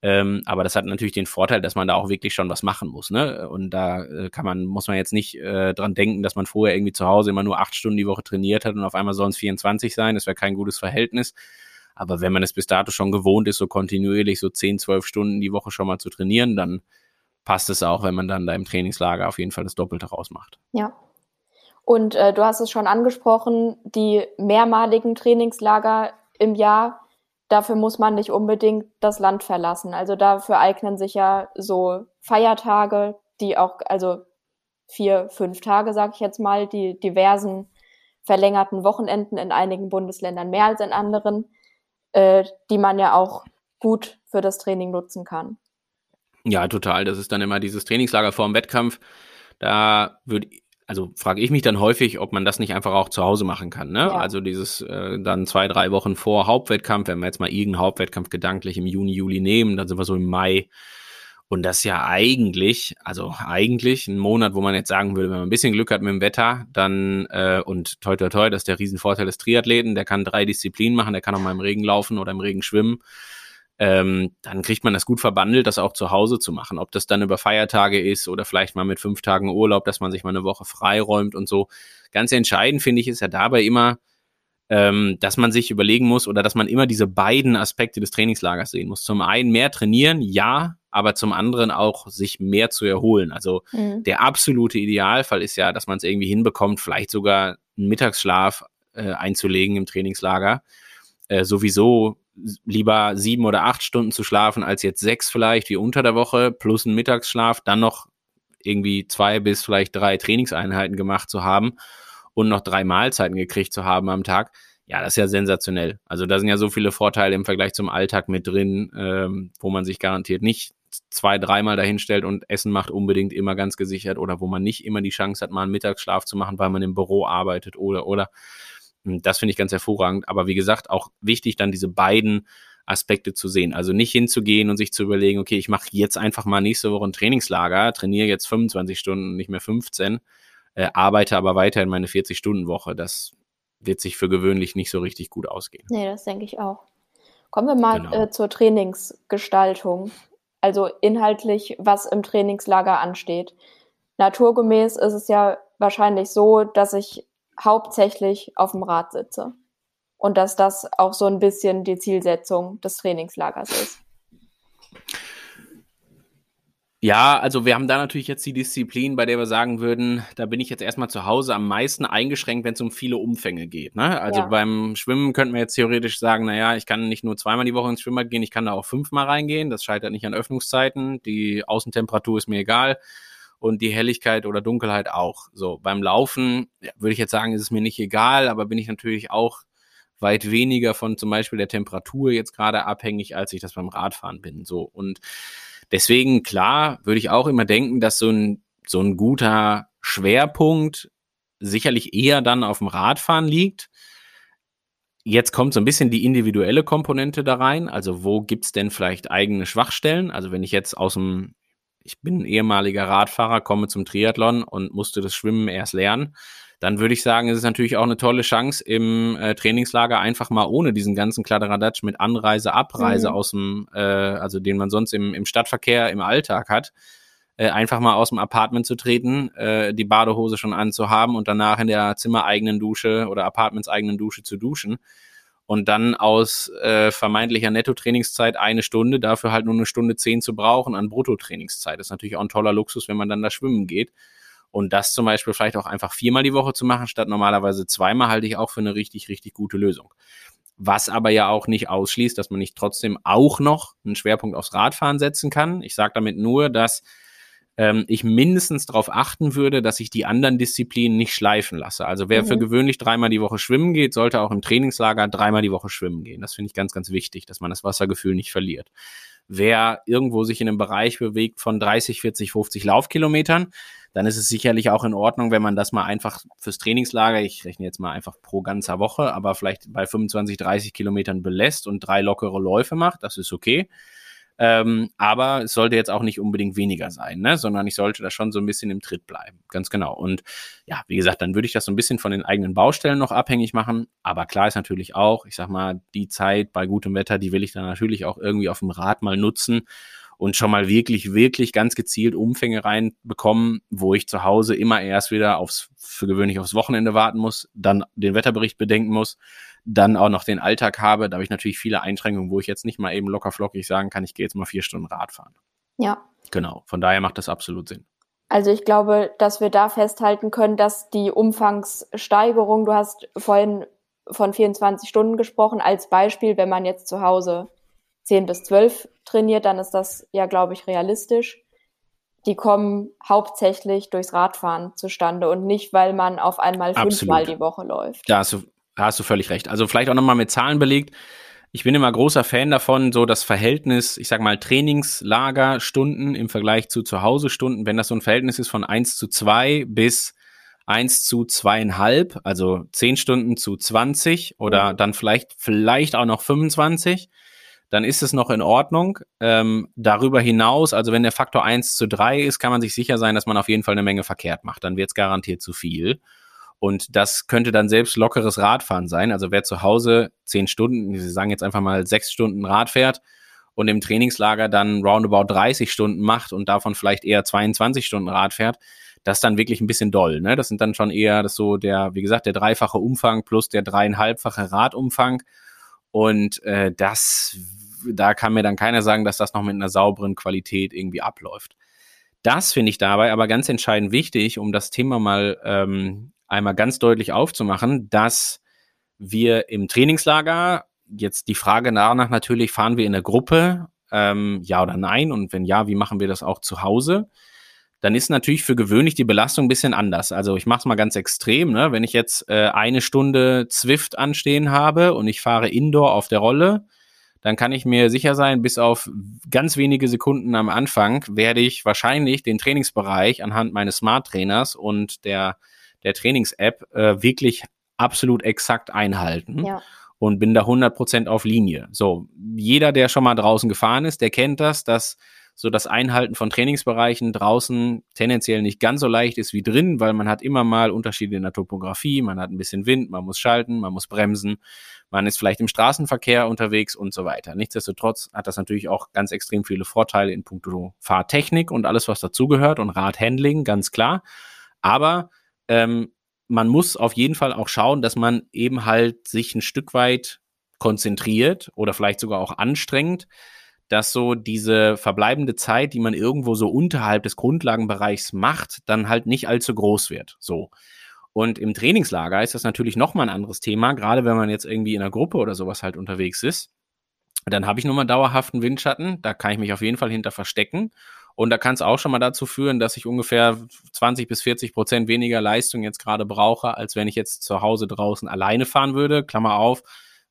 S2: Ähm, aber das hat natürlich den Vorteil, dass man da auch wirklich schon was machen muss. Ne? Und da äh, kann man, muss man jetzt nicht äh, dran denken, dass man vorher irgendwie zu Hause immer nur acht Stunden die Woche trainiert hat und auf einmal sollen es 24 sein. Das wäre kein gutes Verhältnis. Aber wenn man es bis dato schon gewohnt ist, so kontinuierlich so 10, 12 Stunden die Woche schon mal zu trainieren, dann passt es auch, wenn man dann da im Trainingslager auf jeden Fall das Doppelte rausmacht.
S1: Ja. Und äh, du hast es schon angesprochen, die mehrmaligen Trainingslager im Jahr, dafür muss man nicht unbedingt das Land verlassen. Also dafür eignen sich ja so Feiertage, die auch, also vier, fünf Tage, sag ich jetzt mal, die diversen verlängerten Wochenenden in einigen Bundesländern mehr als in anderen äh, die man ja auch gut für das Training nutzen kann.
S2: Ja, total. Das ist dann immer dieses Trainingslager vor dem Wettkampf. Da würde also frage ich mich dann häufig, ob man das nicht einfach auch zu Hause machen kann. Ne?
S1: Ja.
S2: Also dieses äh, dann zwei, drei Wochen vor Hauptwettkampf, wenn wir jetzt mal irgendeinen Hauptwettkampf gedanklich im Juni, Juli nehmen, dann sind wir so im Mai. Und das ja eigentlich, also eigentlich ein Monat, wo man jetzt sagen würde, wenn man ein bisschen Glück hat mit dem Wetter, dann äh, und toi toi toi, das ist der Riesenvorteil des Triathleten, der kann drei Disziplinen machen, der kann auch mal im Regen laufen oder im Regen schwimmen ähm, dann kriegt man das gut verbandelt, das auch zu Hause zu machen. Ob das dann über Feiertage ist oder vielleicht mal mit fünf Tagen Urlaub, dass man sich mal eine Woche freiräumt und so. Ganz entscheidend finde ich ist ja dabei immer, ähm, dass man sich überlegen muss oder dass man immer diese beiden Aspekte des Trainingslagers sehen muss. Zum einen mehr trainieren, ja, aber zum anderen auch sich mehr zu erholen. Also
S1: Mhm.
S2: der absolute Idealfall ist ja, dass man es irgendwie hinbekommt, vielleicht sogar einen Mittagsschlaf äh, einzulegen im Trainingslager. Äh, sowieso lieber sieben oder acht Stunden zu schlafen, als jetzt sechs vielleicht, wie unter der Woche, plus einen Mittagsschlaf, dann noch irgendwie zwei bis vielleicht drei Trainingseinheiten gemacht zu haben und noch drei Mahlzeiten gekriegt zu haben am Tag. Ja, das ist ja sensationell. Also da sind ja so viele Vorteile im Vergleich zum Alltag mit drin, ähm, wo man sich garantiert nicht zwei, dreimal dahinstellt und Essen macht unbedingt immer ganz gesichert oder wo man nicht immer die Chance hat, mal einen Mittagsschlaf zu machen, weil man im Büro arbeitet oder oder. Und Das finde ich ganz hervorragend. Aber wie gesagt, auch wichtig, dann diese beiden Aspekte zu sehen. Also nicht hinzugehen und sich zu überlegen, okay, ich mache jetzt einfach mal nächste Woche ein Trainingslager, trainiere jetzt 25 Stunden, nicht mehr 15, äh, arbeite aber weiter in meine 40-Stunden-Woche. Das wird sich für gewöhnlich nicht so richtig gut ausgehen.
S1: Nee, das denke ich auch. Kommen wir mal
S2: Genau.
S1: äh, zur Trainingsgestaltung. Also inhaltlich, was im Trainingslager ansteht. Naturgemäß ist es ja wahrscheinlich so, dass ich hauptsächlich auf dem Rad sitze. Und dass das auch so ein bisschen die Zielsetzung des Trainingslagers ist.
S2: Ja, also wir haben da natürlich jetzt die Disziplin, bei der wir sagen würden, da bin ich jetzt erstmal zu Hause am meisten eingeschränkt, wenn es um viele Umfänge geht. Ne? Also
S1: Ja.
S2: beim Schwimmen könnten wir jetzt theoretisch sagen, naja, ich kann nicht nur zweimal die Woche ins Schwimmbad gehen, ich kann da auch fünfmal reingehen. Das scheitert nicht an Öffnungszeiten. Die Außentemperatur ist mir egal und die Helligkeit oder Dunkelheit auch. So, beim Laufen ja, würde ich jetzt sagen, ist es mir nicht egal, aber bin ich natürlich auch weit weniger von zum Beispiel der Temperatur jetzt gerade abhängig, als ich das beim Radfahren bin. So und deswegen klar würde ich auch immer denken, dass so ein so ein guter Schwerpunkt sicherlich eher dann auf dem Radfahren liegt. Jetzt kommt so ein bisschen die individuelle Komponente da rein. Also wo gibt's denn vielleicht eigene Schwachstellen? Also wenn ich jetzt aus dem, ich bin ein ehemaliger Radfahrer, komme zum Triathlon und musste das Schwimmen erst lernen, dann würde ich sagen, es ist natürlich auch eine tolle Chance im äh, Trainingslager einfach mal ohne diesen ganzen Kladderadatsch mit Anreise, Abreise
S1: Mhm.
S2: aus dem, äh, also den man sonst im, im Stadtverkehr im Alltag hat, äh, einfach mal aus dem Apartment zu treten, äh, die Badehose schon anzuhaben und danach in der zimmereigenen Dusche oder apartmentseigenen Dusche zu duschen und dann aus äh, vermeintlicher Netto-Trainingszeit eine Stunde, dafür halt nur eine Stunde zehn zu brauchen an Brutto-Trainingszeit. Das ist natürlich auch ein toller Luxus, wenn man dann da schwimmen geht. Und das zum Beispiel vielleicht auch einfach viermal die Woche zu machen, statt normalerweise zweimal, halte ich auch für eine richtig, richtig gute Lösung. Was aber ja auch nicht ausschließt, dass man nicht trotzdem auch noch einen Schwerpunkt aufs Radfahren setzen kann. Ich sage damit nur, dass ähm, ich mindestens darauf achten würde, dass ich die anderen Disziplinen nicht schleifen lasse. Also wer
S1: Mhm.
S2: für gewöhnlich dreimal die Woche schwimmen geht, sollte auch im Trainingslager dreimal die Woche schwimmen gehen. Das finde ich ganz, ganz wichtig, dass man das Wassergefühl nicht verliert. Wer irgendwo sich in einem Bereich bewegt von 30, 40, 50 Laufkilometern, dann ist es sicherlich auch in Ordnung, wenn man das mal einfach fürs Trainingslager, ich rechne jetzt mal einfach pro ganzer Woche, aber vielleicht bei 25, 30 Kilometern belässt und drei lockere Läufe macht, das ist okay. Ähm, aber es sollte jetzt auch nicht unbedingt weniger sein, ne? sondern ich sollte da schon so ein bisschen im Tritt bleiben. Ganz genau. Und ja, wie gesagt, dann würde ich das so ein bisschen von den eigenen Baustellen noch abhängig machen. Aber klar ist natürlich auch, ich sag mal, die Zeit bei gutem Wetter, die will ich dann natürlich auch irgendwie auf dem Rad mal nutzen und schon mal wirklich, wirklich ganz gezielt Umfänge reinbekommen, wo ich zu Hause immer erst wieder aufs, für gewöhnlich aufs Wochenende warten muss, dann den Wetterbericht bedenken muss, dann auch noch den Alltag habe. Da habe ich natürlich viele Einschränkungen, wo ich jetzt nicht mal eben locker flockig sagen kann, ich gehe jetzt mal vier Stunden Rad fahren.
S1: Ja.
S2: Genau. Von daher macht das absolut Sinn.
S1: Also ich glaube, dass wir da festhalten können, dass die Umfangssteigerung, du hast vorhin von 24 Stunden gesprochen, als Beispiel, wenn man jetzt zu Hause 10 bis 12 trainiert, dann ist das ja, glaube ich, realistisch. Die kommen hauptsächlich durchs Radfahren zustande und nicht, weil man auf einmal
S2: Absolut.
S1: fünfmal die Woche läuft.
S2: Da hast du, da hast du völlig recht. Also vielleicht auch nochmal mit Zahlen belegt. Ich bin immer großer Fan davon, so das Verhältnis, ich sag mal, Trainingslagerstunden im Vergleich zu Zuhause-Stunden, wenn das so ein Verhältnis ist von 1 zu 2 bis 1 zu zweieinhalb, also 10 Stunden zu 20 oder mhm. dann vielleicht, vielleicht auch noch 25, dann ist es noch in Ordnung. Ähm, darüber hinaus, also wenn der Faktor 1 zu 3 ist, kann man sich sicher sein, dass man auf jeden Fall eine Menge verkehrt macht. Dann wird es garantiert zu viel. Und das könnte dann selbst lockeres Radfahren sein. Also wer zu Hause 10 Stunden, Sie sagen jetzt einfach mal 6 Stunden Rad fährt und im Trainingslager dann roundabout 30 Stunden macht und davon vielleicht eher 22 Stunden Rad fährt, das ist dann wirklich ein bisschen doll. Ne? Das sind dann schon eher das so der, wie gesagt, der dreifache Umfang plus der dreieinhalbfache Radumfang. Und äh, das, da kann mir dann keiner sagen, dass das noch mit einer sauberen Qualität irgendwie abläuft. Das finde ich dabei aber ganz entscheidend wichtig, um das Thema mal ähm, einmal ganz deutlich aufzumachen, dass wir im Trainingslager jetzt die Frage danach natürlich, fahren wir in der Gruppe, ähm, ja oder nein? Und wenn ja, wie machen wir das auch zu Hause? dann ist natürlich für gewöhnlich die Belastung ein bisschen anders. Also ich mache es mal ganz extrem. Ne? Wenn ich jetzt äh, eine Stunde Zwift anstehen habe und ich fahre Indoor auf der Rolle, dann kann ich mir sicher sein, bis auf ganz wenige Sekunden am Anfang werde ich wahrscheinlich den Trainingsbereich anhand meines Smart Trainers und der, der Trainings-App äh, wirklich absolut exakt einhalten. Ja. Und bin da 100% auf Linie. So, jeder, der schon mal draußen gefahren ist, der kennt das, dass so das Einhalten von Trainingsbereichen draußen tendenziell nicht ganz so leicht ist wie drin, weil man hat immer mal Unterschiede in der Topografie, man hat ein bisschen Wind, man muss schalten, man muss bremsen, man ist vielleicht im Straßenverkehr unterwegs und so weiter. Nichtsdestotrotz hat das natürlich auch ganz extrem viele Vorteile in puncto Fahrtechnik und alles, was dazugehört und Radhandling, ganz klar. Aber ähm, man muss auf jeden Fall auch schauen, dass man eben halt sich ein Stück weit konzentriert oder vielleicht sogar auch anstrengt, dass so diese verbleibende Zeit, die man irgendwo so unterhalb des Grundlagenbereichs macht, dann halt nicht allzu groß wird. So. Und im Trainingslager ist das natürlich nochmal ein anderes Thema, gerade wenn man jetzt irgendwie in einer Gruppe oder sowas halt unterwegs ist. Dann habe ich nur mal dauerhaften Windschatten, da kann ich mich auf jeden Fall hinter verstecken. Und da kann es auch schon mal dazu führen, dass ich ungefähr 20 bis 40 Prozent weniger Leistung jetzt gerade brauche, als wenn ich jetzt zu Hause draußen alleine fahren würde. Klammer auf,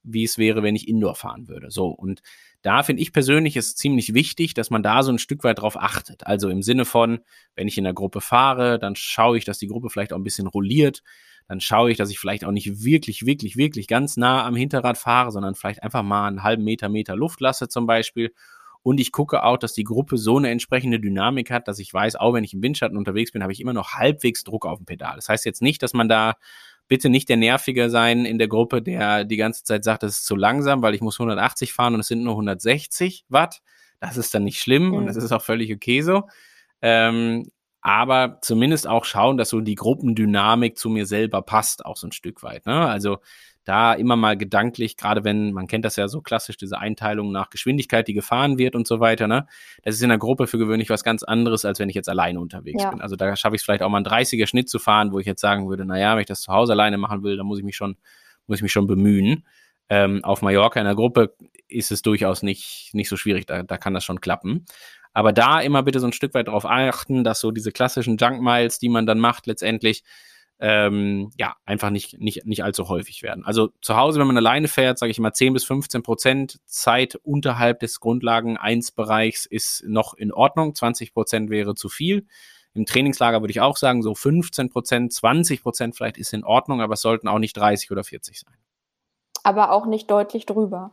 S2: wie es wäre, wenn ich Indoor fahren würde. So. Und da finde ich persönlich ist ziemlich wichtig, dass man da so ein Stück weit drauf achtet. Also im Sinne von, wenn ich in der Gruppe fahre, dann schaue ich, dass die Gruppe vielleicht auch ein bisschen rolliert. Dann schaue ich, dass ich vielleicht auch nicht wirklich, wirklich, wirklich ganz nah am Hinterrad fahre, sondern vielleicht einfach mal einen halben Meter, Meter Luft lasse zum Beispiel. Und ich gucke auch, dass die Gruppe so eine entsprechende Dynamik hat, dass ich weiß, auch wenn ich im Windschatten unterwegs bin, habe ich immer noch halbwegs Druck auf dem Pedal. Das heißt jetzt nicht, dass man da bitte nicht der Nervige sein in der Gruppe, der die ganze Zeit sagt, das ist zu langsam, weil ich muss 180 fahren und es sind nur 160 Watt. Das ist dann nicht schlimm mhm. und das ist auch völlig okay so. Ähm, aber zumindest auch schauen, dass so die Gruppendynamik zu mir selber passt, auch so ein Stück weit. Ne? Also da immer mal gedanklich, gerade wenn, man kennt das ja so klassisch, diese Einteilung nach Geschwindigkeit, die gefahren wird und so weiter, ne? Das ist in der Gruppe für gewöhnlich was ganz anderes, als wenn ich jetzt alleine unterwegs ja. bin. Also da schaffe ich es vielleicht auch mal einen 30er Schnitt zu fahren, wo ich jetzt sagen würde, naja, wenn ich das zu Hause alleine machen will, dann muss ich mich schon, muss ich mich schon bemühen. Ähm, auf Mallorca in der Gruppe ist es durchaus nicht, nicht so schwierig, da, da kann das schon klappen. Aber da immer bitte so ein Stück weit darauf achten, dass so diese klassischen Junk Miles, die man dann macht, letztendlich ähm, ja, einfach nicht, nicht, nicht allzu häufig werden. Also zu Hause, wenn man alleine fährt, sage ich mal 10 bis 15 Prozent Zeit unterhalb des Grundlagen 1 Bereichs ist noch in Ordnung. 20 Prozent wäre zu viel. Im Trainingslager würde ich auch sagen, so 15 Prozent, 20 Prozent vielleicht ist in Ordnung, aber es sollten auch nicht 30 oder 40 sein.
S1: Aber auch nicht deutlich drüber.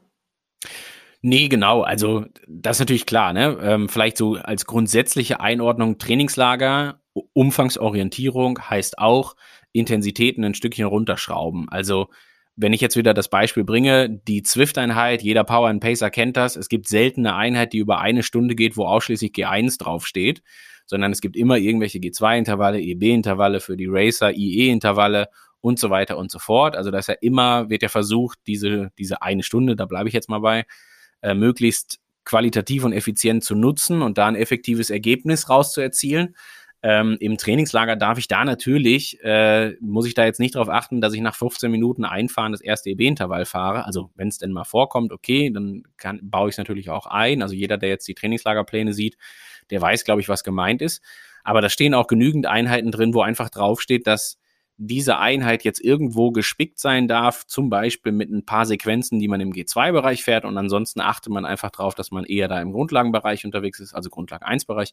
S2: Nee, genau. Also das ist natürlich klar. Ne? Ähm, vielleicht so als grundsätzliche Einordnung Trainingslager, Umfangsorientierung heißt auch, Intensitäten ein Stückchen runterschrauben. Also wenn ich jetzt wieder das Beispiel bringe, die Zwift-Einheit, jeder Power and Pacer kennt das, es gibt selten eine Einheit, die über eine Stunde geht, wo ausschließlich G1 draufsteht, sondern es gibt immer irgendwelche G2-Intervalle, EB-Intervalle für die Racer, IE-Intervalle und so weiter und so fort. Also da ist ja immer, wird ja versucht, diese, diese eine Stunde, da bleibe ich jetzt mal bei, äh, möglichst qualitativ und effizient zu nutzen und da ein effektives Ergebnis rauszuerzielen. Ähm, Im Trainingslager darf ich da natürlich, äh, muss ich da jetzt nicht darauf achten, dass ich nach 15 Minuten einfahren das erste EB-Intervall fahre. Also wenn es denn mal vorkommt, okay, dann kann, baue ich es natürlich auch ein. Also jeder, der jetzt die Trainingslagerpläne sieht, der weiß, glaube ich, was gemeint ist. Aber da stehen auch genügend Einheiten drin, wo einfach draufsteht, dass diese Einheit jetzt irgendwo gespickt sein darf, zum Beispiel mit ein paar Sequenzen, die man im G2-Bereich fährt und ansonsten achtet man einfach drauf, dass man eher da im Grundlagenbereich unterwegs ist, also Grundlag 1-Bereich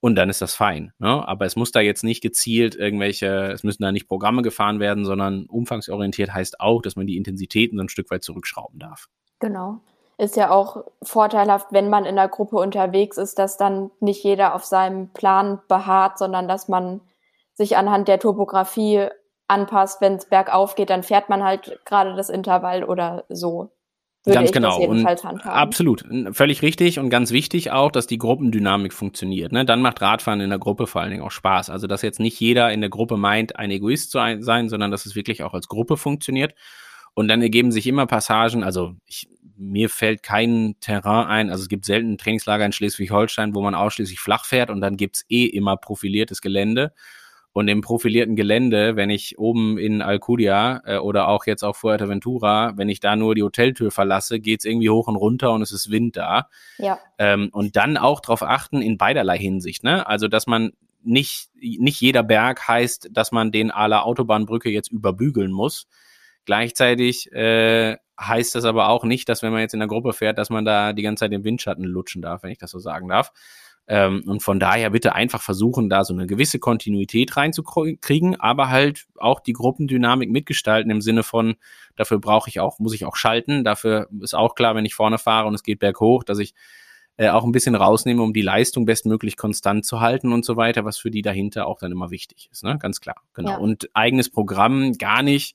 S2: und dann ist das fein. Ne? Aber es muss da jetzt nicht gezielt irgendwelche, es müssen da nicht Programme gefahren werden, sondern umfangsorientiert heißt auch, dass man die Intensitäten so ein Stück weit zurückschrauben darf.
S1: Genau. Ist ja auch vorteilhaft, wenn man in der Gruppe unterwegs ist, dass dann nicht jeder auf seinem Plan beharrt, sondern dass man sich anhand der Topografie anpasst. Wenn es bergauf geht, dann fährt man halt gerade das Intervall oder so.
S2: Würde ganz genau. und absolut. Völlig richtig und ganz wichtig auch, dass die Gruppendynamik funktioniert. Ne? Dann macht Radfahren in der Gruppe vor allen Dingen auch Spaß. Also, dass jetzt nicht jeder in der Gruppe meint, ein Egoist zu sein, sondern dass es wirklich auch als Gruppe funktioniert. Und dann ergeben sich immer Passagen, also ich, mir fällt kein Terrain ein, also es gibt selten Trainingslager in Schleswig-Holstein, wo man ausschließlich flach fährt und dann gibt's eh immer profiliertes Gelände. Und im profilierten Gelände, wenn ich oben in Alcudia äh, oder auch jetzt auf Fuerteventura, wenn ich da nur die Hoteltür verlasse, geht's irgendwie hoch und runter und es ist Wind da.
S1: Ja.
S2: Ähm, und dann auch darauf achten in beiderlei Hinsicht, ne? Also dass man nicht, nicht jeder Berg heißt, dass man den la Autobahnbrücke jetzt überbügeln muss. Gleichzeitig äh, heißt das aber auch nicht, dass wenn man jetzt in der Gruppe fährt, dass man da die ganze Zeit den Windschatten lutschen darf, wenn ich das so sagen darf. Ähm, und von daher bitte einfach versuchen, da so eine gewisse Kontinuität reinzukriegen, aber halt auch die Gruppendynamik mitgestalten im Sinne von, dafür brauche ich auch, muss ich auch schalten. Dafür ist auch klar, wenn ich vorne fahre und es geht berghoch, dass ich äh, auch ein bisschen rausnehme, um die Leistung bestmöglich konstant zu halten und so weiter, was für die dahinter auch dann immer wichtig ist, ne? Ganz klar. Genau. Ja. Und eigenes Programm gar nicht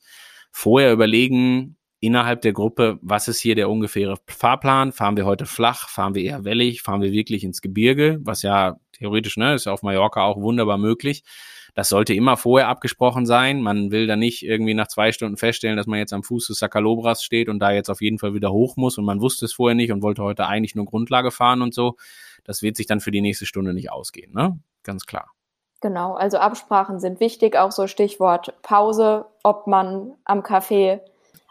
S2: vorher überlegen, innerhalb der Gruppe, was ist hier der ungefähre Fahrplan? Fahren wir heute flach? Fahren wir eher wellig? Fahren wir wirklich ins Gebirge? Was ja theoretisch, ne, ist ja auf Mallorca auch wunderbar möglich. Das sollte immer vorher abgesprochen sein. Man will da nicht irgendwie nach zwei Stunden feststellen, dass man jetzt am Fuß des Sacalobras steht und da jetzt auf jeden Fall wieder hoch muss und man wusste es vorher nicht und wollte heute eigentlich nur Grundlage fahren und so. Das wird sich dann für die nächste Stunde nicht ausgehen, ne? Ganz klar.
S1: Genau, also Absprachen sind wichtig, auch so Stichwort Pause, ob man am Café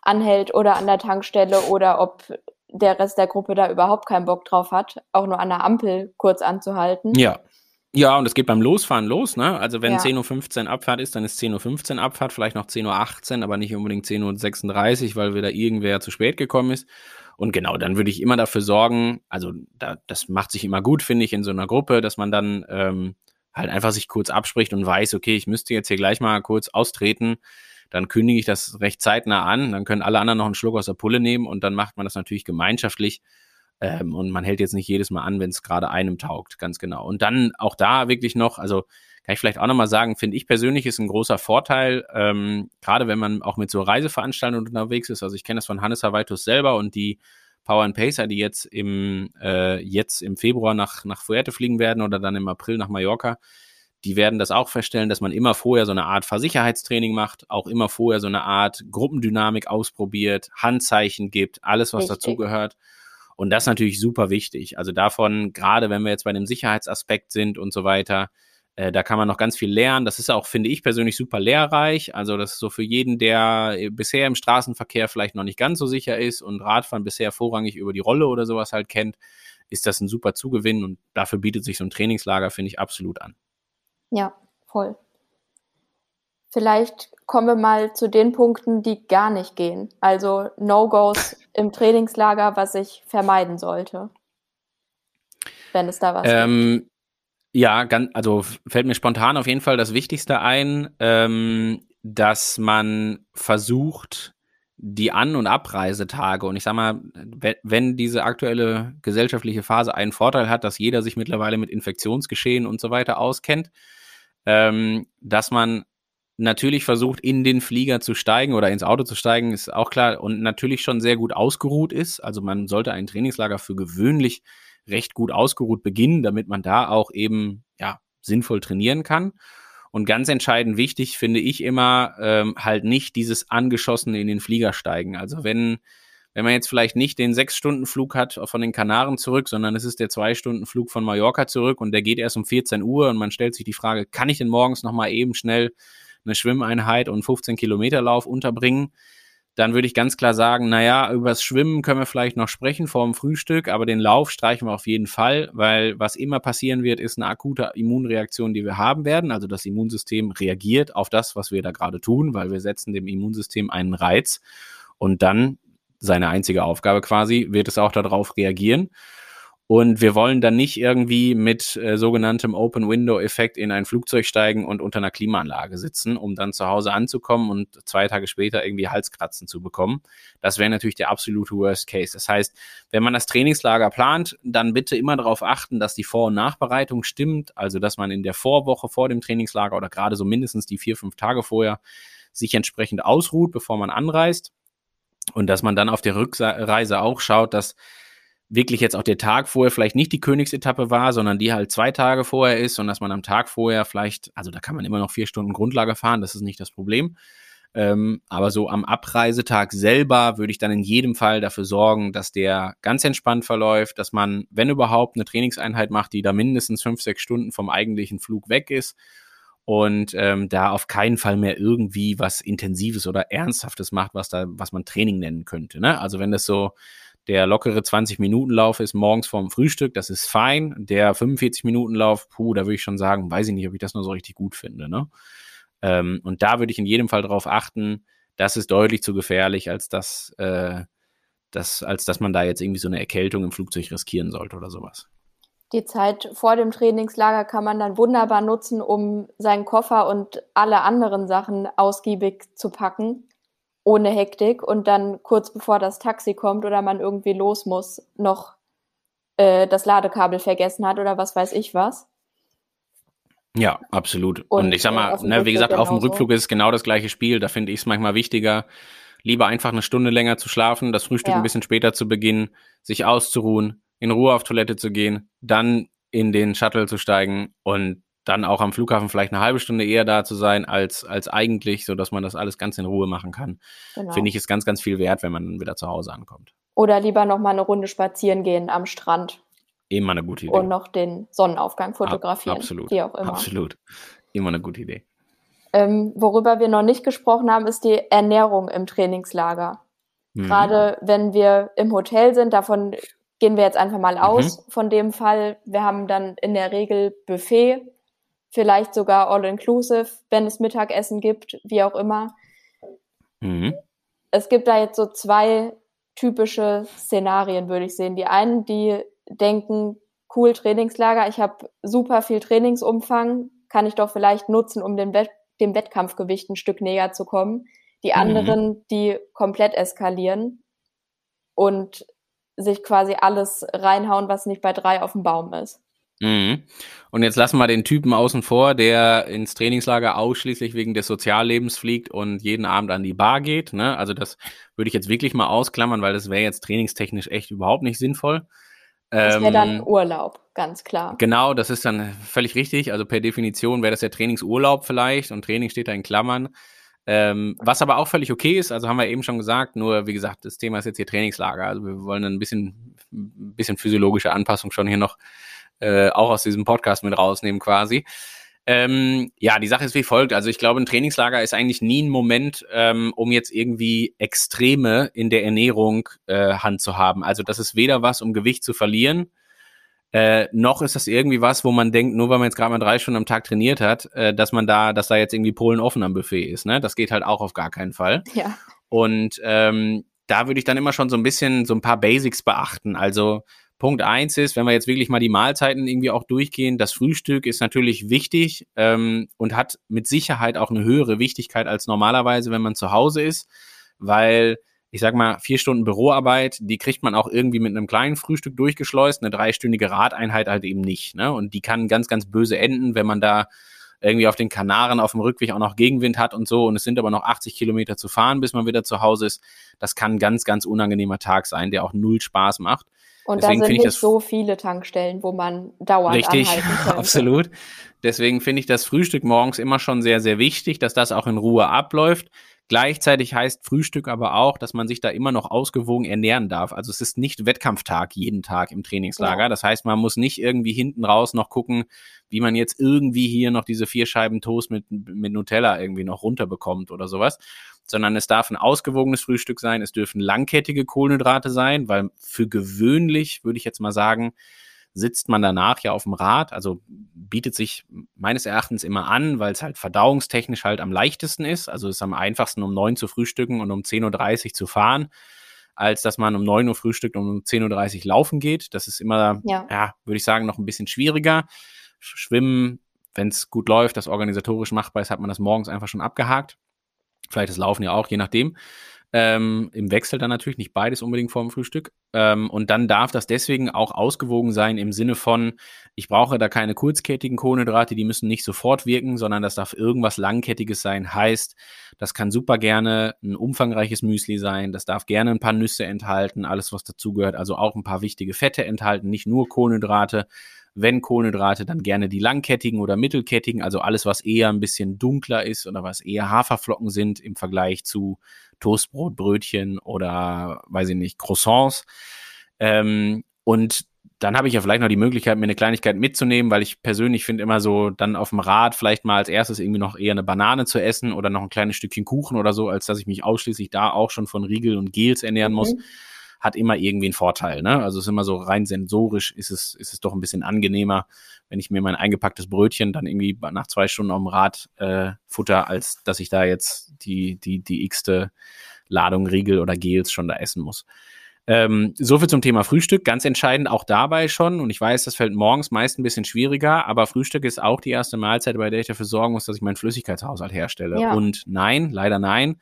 S1: anhält oder an der Tankstelle oder ob der Rest der Gruppe da überhaupt keinen Bock drauf hat, auch nur an der Ampel kurz anzuhalten.
S2: Ja. Ja, und es geht beim Losfahren los, ne? Also wenn ja. 10.15 Uhr Abfahrt ist, dann ist 10.15 Uhr Abfahrt, vielleicht noch 10.18 Uhr, aber nicht unbedingt 10.36 Uhr, weil wieder irgendwer zu spät gekommen ist. Und genau, dann würde ich immer dafür sorgen, also da, das macht sich immer gut, finde ich, in so einer Gruppe, dass man dann ähm, halt einfach sich kurz abspricht und weiß, okay, ich müsste jetzt hier gleich mal kurz austreten dann kündige ich das recht zeitnah an, dann können alle anderen noch einen Schluck aus der Pulle nehmen und dann macht man das natürlich gemeinschaftlich. Ähm, und man hält jetzt nicht jedes Mal an, wenn es gerade einem taugt, ganz genau. Und dann auch da wirklich noch, also kann ich vielleicht auch nochmal sagen, finde ich persönlich ist ein großer Vorteil, ähm, gerade wenn man auch mit so Reiseveranstaltungen unterwegs ist. Also ich kenne das von Hannes Havaitus selber und die Power and Pacer, die jetzt im, äh, jetzt im Februar nach, nach Fuerte fliegen werden oder dann im April nach Mallorca die werden das auch feststellen, dass man immer vorher so eine Art Versicherheitstraining macht, auch immer vorher so eine Art Gruppendynamik ausprobiert, Handzeichen gibt, alles, was Richtig. dazugehört. Und das ist natürlich super wichtig. Also davon, gerade wenn wir jetzt bei dem Sicherheitsaspekt sind und so weiter, äh, da kann man noch ganz viel lernen. Das ist auch, finde ich persönlich, super lehrreich. Also das ist so für jeden, der äh, bisher im Straßenverkehr vielleicht noch nicht ganz so sicher ist und Radfahren bisher vorrangig über die Rolle oder sowas halt kennt, ist das ein super Zugewinn und dafür bietet sich so ein Trainingslager, finde ich, absolut an.
S1: Ja, voll. Vielleicht kommen wir mal zu den Punkten, die gar nicht gehen. Also No-Gos im Trainingslager, was ich vermeiden sollte. Wenn es da was
S2: ähm, gibt. Ja, ganz, also fällt mir spontan auf jeden Fall das Wichtigste ein, ähm, dass man versucht, die An- und Abreisetage. Und ich sag mal, wenn diese aktuelle gesellschaftliche Phase einen Vorteil hat, dass jeder sich mittlerweile mit Infektionsgeschehen und so weiter auskennt, ähm, dass man natürlich versucht, in den Flieger zu steigen oder ins Auto zu steigen, ist auch klar und natürlich schon sehr gut ausgeruht ist. Also man sollte ein Trainingslager für gewöhnlich recht gut ausgeruht beginnen, damit man da auch eben ja sinnvoll trainieren kann. Und ganz entscheidend wichtig finde ich immer ähm, halt nicht dieses angeschossene in den Flieger steigen. Also wenn wenn man jetzt vielleicht nicht den Sechs-Stunden-Flug hat von den Kanaren zurück, sondern es ist der Zwei-Stunden-Flug von Mallorca zurück und der geht erst um 14 Uhr und man stellt sich die Frage, kann ich denn morgens nochmal eben schnell eine Schwimmeinheit und 15 Kilometer Lauf unterbringen? Dann würde ich ganz klar sagen, naja, übers Schwimmen können wir vielleicht noch sprechen vor dem Frühstück, aber den Lauf streichen wir auf jeden Fall, weil was immer passieren wird, ist eine akute Immunreaktion, die wir haben werden. Also das Immunsystem reagiert auf das, was wir da gerade tun, weil wir setzen dem Immunsystem einen Reiz. Und dann seine einzige Aufgabe quasi, wird es auch darauf reagieren. Und wir wollen dann nicht irgendwie mit äh, sogenanntem Open-Window-Effekt in ein Flugzeug steigen und unter einer Klimaanlage sitzen, um dann zu Hause anzukommen und zwei Tage später irgendwie Halskratzen zu bekommen. Das wäre natürlich der absolute Worst Case. Das heißt, wenn man das Trainingslager plant, dann bitte immer darauf achten, dass die Vor- und Nachbereitung stimmt. Also, dass man in der Vorwoche vor dem Trainingslager oder gerade so mindestens die vier, fünf Tage vorher sich entsprechend ausruht, bevor man anreist. Und dass man dann auf der Rückreise auch schaut, dass wirklich jetzt auch der Tag vorher vielleicht nicht die Königsetappe war, sondern die halt zwei Tage vorher ist und dass man am Tag vorher vielleicht, also da kann man immer noch vier Stunden Grundlage fahren, das ist nicht das Problem. Ähm, aber so am Abreisetag selber würde ich dann in jedem Fall dafür sorgen, dass der ganz entspannt verläuft, dass man, wenn überhaupt, eine Trainingseinheit macht, die da mindestens fünf, sechs Stunden vom eigentlichen Flug weg ist und ähm, da auf keinen Fall mehr irgendwie was Intensives oder Ernsthaftes macht, was da, was man Training nennen könnte. Ne? Also wenn das so der lockere 20-Minuten-Lauf ist morgens vorm Frühstück, das ist fein. Der 45-Minuten-Lauf, puh, da würde ich schon sagen, weiß ich nicht, ob ich das nur so richtig gut finde. Ne? Ähm, und da würde ich in jedem Fall darauf achten, das ist deutlich zu gefährlich, als dass, äh, das, als dass man da jetzt irgendwie so eine Erkältung im Flugzeug riskieren sollte oder sowas.
S1: Die Zeit vor dem Trainingslager kann man dann wunderbar nutzen, um seinen Koffer und alle anderen Sachen ausgiebig zu packen ohne Hektik und dann kurz bevor das Taxi kommt oder man irgendwie los muss, noch äh, das Ladekabel vergessen hat oder was weiß ich was.
S2: Ja, absolut. Und, und ich sag mal, ne, wie gesagt, auf dem Rückflug ist es genau das gleiche Spiel. Da finde ich es manchmal wichtiger, lieber einfach eine Stunde länger zu schlafen, das Frühstück ja. ein bisschen später zu beginnen, sich auszuruhen, in Ruhe auf Toilette zu gehen, dann in den Shuttle zu steigen und dann auch am Flughafen vielleicht eine halbe Stunde eher da zu sein als, als eigentlich, so dass man das alles ganz in Ruhe machen kann. Genau. Finde ich ist ganz, ganz viel wert, wenn man wieder zu Hause ankommt.
S1: Oder lieber noch mal eine Runde spazieren gehen am Strand.
S2: Immer eine gute Idee.
S1: Und noch den Sonnenaufgang fotografieren.
S2: absolut.
S1: Wie auch immer.
S2: Absolut. Immer eine gute Idee.
S1: Ähm, worüber wir noch nicht gesprochen haben, ist die Ernährung im Trainingslager. Mhm. Gerade wenn wir im Hotel sind, davon gehen wir jetzt einfach mal mhm. aus mhm. von dem Fall. Wir haben dann in der Regel Buffet vielleicht sogar all-inclusive, wenn es Mittagessen gibt, wie auch immer. Mhm. Es gibt da jetzt so zwei typische Szenarien, würde ich sehen. Die einen, die denken, cool Trainingslager, ich habe super viel Trainingsumfang, kann ich doch vielleicht nutzen, um dem, Wett dem Wettkampfgewicht ein Stück näher zu kommen. Die mhm. anderen, mhm. die komplett eskalieren und sich quasi alles reinhauen, was nicht bei drei auf dem Baum ist.
S2: Mhm. Und jetzt lassen wir den Typen außen vor, der ins Trainingslager ausschließlich wegen des Soziallebens fliegt und jeden Abend an die Bar geht. Ne? Also das würde ich jetzt wirklich mal ausklammern, weil das wäre jetzt trainingstechnisch echt überhaupt nicht sinnvoll.
S1: Das wäre dann ähm, Urlaub, ganz klar.
S2: Genau, das ist dann völlig richtig. Also per Definition wäre das ja Trainingsurlaub vielleicht und Training steht da in Klammern. Ähm, was aber auch völlig okay ist, also haben wir eben schon gesagt, nur wie gesagt, das Thema ist jetzt hier Trainingslager. Also wir wollen ein bisschen, ein bisschen physiologische Anpassung schon hier noch äh, auch aus diesem Podcast mit rausnehmen quasi. Ähm, ja, die Sache ist wie folgt. Also ich glaube, ein Trainingslager ist eigentlich nie ein Moment, ähm, um jetzt irgendwie Extreme in der Ernährung äh, Hand zu haben. Also das ist weder was, um Gewicht zu verlieren, äh, noch ist das irgendwie was, wo man denkt, nur weil man jetzt gerade mal drei Stunden am Tag trainiert hat, äh, dass man da, dass da jetzt irgendwie Polen offen am Buffet ist. Ne? Das geht halt auch auf gar keinen Fall.
S1: Ja.
S2: Und ähm, da würde ich dann immer schon so ein bisschen so ein paar Basics beachten. Also Punkt eins ist, wenn wir jetzt wirklich mal die Mahlzeiten irgendwie auch durchgehen, das Frühstück ist natürlich wichtig ähm, und hat mit Sicherheit auch eine höhere Wichtigkeit als normalerweise, wenn man zu Hause ist, weil ich sag mal, vier Stunden Büroarbeit, die kriegt man auch irgendwie mit einem kleinen Frühstück durchgeschleust, eine dreistündige Radeinheit halt eben nicht. Ne? Und die kann ganz, ganz böse enden, wenn man da irgendwie auf den Kanaren auf dem Rückweg auch noch Gegenwind hat und so und es sind aber noch 80 Kilometer zu fahren, bis man wieder zu Hause ist. Das kann ein ganz, ganz unangenehmer Tag sein, der auch null Spaß macht.
S1: Und Deswegen da sind nicht so viele Tankstellen, wo man dauernd
S2: richtig, absolut. Deswegen finde ich das Frühstück morgens immer schon sehr, sehr wichtig, dass das auch in Ruhe abläuft. Gleichzeitig heißt Frühstück aber auch, dass man sich da immer noch ausgewogen ernähren darf. Also es ist nicht Wettkampftag jeden Tag im Trainingslager. Ja. Das heißt, man muss nicht irgendwie hinten raus noch gucken, wie man jetzt irgendwie hier noch diese vier Scheiben Toast mit, mit Nutella irgendwie noch runterbekommt oder sowas, sondern es darf ein ausgewogenes Frühstück sein, es dürfen langkettige Kohlenhydrate sein, weil für gewöhnlich, würde ich jetzt mal sagen, sitzt man danach ja auf dem Rad, also bietet sich meines Erachtens immer an, weil es halt verdauungstechnisch halt am leichtesten ist. Also ist am einfachsten um neun zu frühstücken und um 10.30 Uhr zu fahren. als dass man um 9 Uhr frühstückt und um 10.30 Uhr laufen geht. Das ist immer, ja, ja würde ich sagen, noch ein bisschen schwieriger. Schwimmen, wenn es gut läuft, das organisatorisch machbar ist, hat man das morgens einfach schon abgehakt. Vielleicht das Laufen ja auch, je nachdem. Ähm, Im Wechsel dann natürlich, nicht beides unbedingt vorm Frühstück. Ähm, und dann darf das deswegen auch ausgewogen sein im Sinne von, ich brauche da keine kurzkettigen Kohlenhydrate, die müssen nicht sofort wirken, sondern das darf irgendwas Langkettiges sein. Heißt, das kann super gerne ein umfangreiches Müsli sein, das darf gerne ein paar Nüsse enthalten, alles was dazugehört, also auch ein paar wichtige Fette enthalten, nicht nur Kohlenhydrate. Wenn Kohlenhydrate, dann gerne die langkettigen oder mittelkettigen, also alles, was eher ein bisschen dunkler ist oder was eher Haferflocken sind im Vergleich zu Toastbrot, Brötchen oder, weiß ich nicht, Croissants. Ähm, und dann habe ich ja vielleicht noch die Möglichkeit, mir eine Kleinigkeit mitzunehmen, weil ich persönlich finde immer so, dann auf dem Rad vielleicht mal als erstes irgendwie noch eher eine Banane zu essen oder noch ein kleines Stückchen Kuchen oder so, als dass ich mich ausschließlich da auch schon von Riegel und Gels ernähren muss, mhm. Hat immer irgendwie einen Vorteil. Ne? Also es ist immer so rein sensorisch, ist es, ist es doch ein bisschen angenehmer, wenn ich mir mein eingepacktes Brötchen dann irgendwie nach zwei Stunden auf dem Rad äh, futter, als dass ich da jetzt die, die, die x-te Ladung Riegel oder Gels schon da essen muss. Ähm, so viel zum Thema Frühstück. Ganz entscheidend auch dabei schon. Und ich weiß, das fällt morgens meist ein bisschen schwieriger, aber Frühstück ist auch die erste Mahlzeit, bei der ich dafür sorgen muss, dass ich meinen Flüssigkeitshaushalt herstelle. Ja. Und nein, leider nein.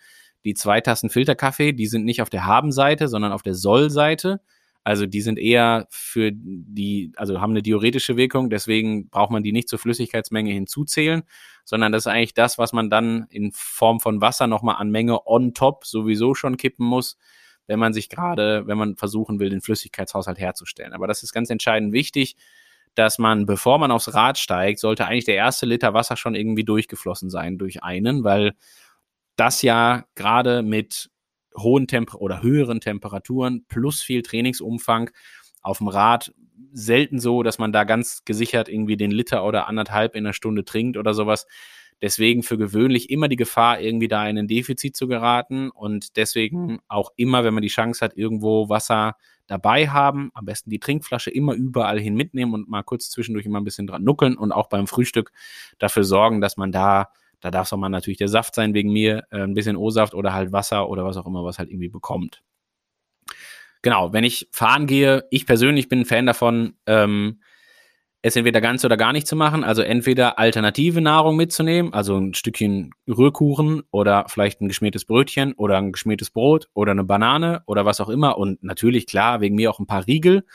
S2: Die zwei Tassen Filterkaffee, die sind nicht auf der Haben-Seite, sondern auf der Soll-Seite. Also die sind eher für die, also haben eine diuretische Wirkung, deswegen braucht man die nicht zur Flüssigkeitsmenge hinzuzählen, sondern das ist eigentlich das, was man dann in Form von Wasser nochmal an Menge on top sowieso schon kippen muss, wenn man sich gerade, wenn man versuchen will, den Flüssigkeitshaushalt herzustellen. Aber das ist ganz entscheidend wichtig, dass man, bevor man aufs Rad steigt, sollte eigentlich der erste Liter Wasser schon irgendwie durchgeflossen sein durch einen, weil das ja gerade mit hohen Temper oder höheren Temperaturen plus viel Trainingsumfang auf dem Rad selten so, dass man da ganz gesichert irgendwie den Liter oder anderthalb in einer Stunde trinkt oder sowas. Deswegen für gewöhnlich immer die Gefahr, irgendwie da in ein Defizit zu geraten und deswegen auch immer, wenn man die Chance hat, irgendwo Wasser dabei haben, am besten die Trinkflasche immer überall hin mitnehmen und mal kurz zwischendurch immer ein bisschen dran nuckeln und auch beim Frühstück dafür sorgen, dass man da da darf es auch mal natürlich der Saft sein wegen mir, äh, ein bisschen O-Saft oder halt Wasser oder was auch immer, was halt irgendwie bekommt. Genau, wenn ich fahren gehe, ich persönlich bin ein Fan davon, ähm, es entweder ganz oder gar nicht zu machen, also entweder alternative Nahrung mitzunehmen, also ein Stückchen Rührkuchen oder vielleicht ein geschmiertes Brötchen oder ein geschmiertes Brot oder eine Banane oder was auch immer. Und natürlich klar, wegen mir auch ein paar Riegel,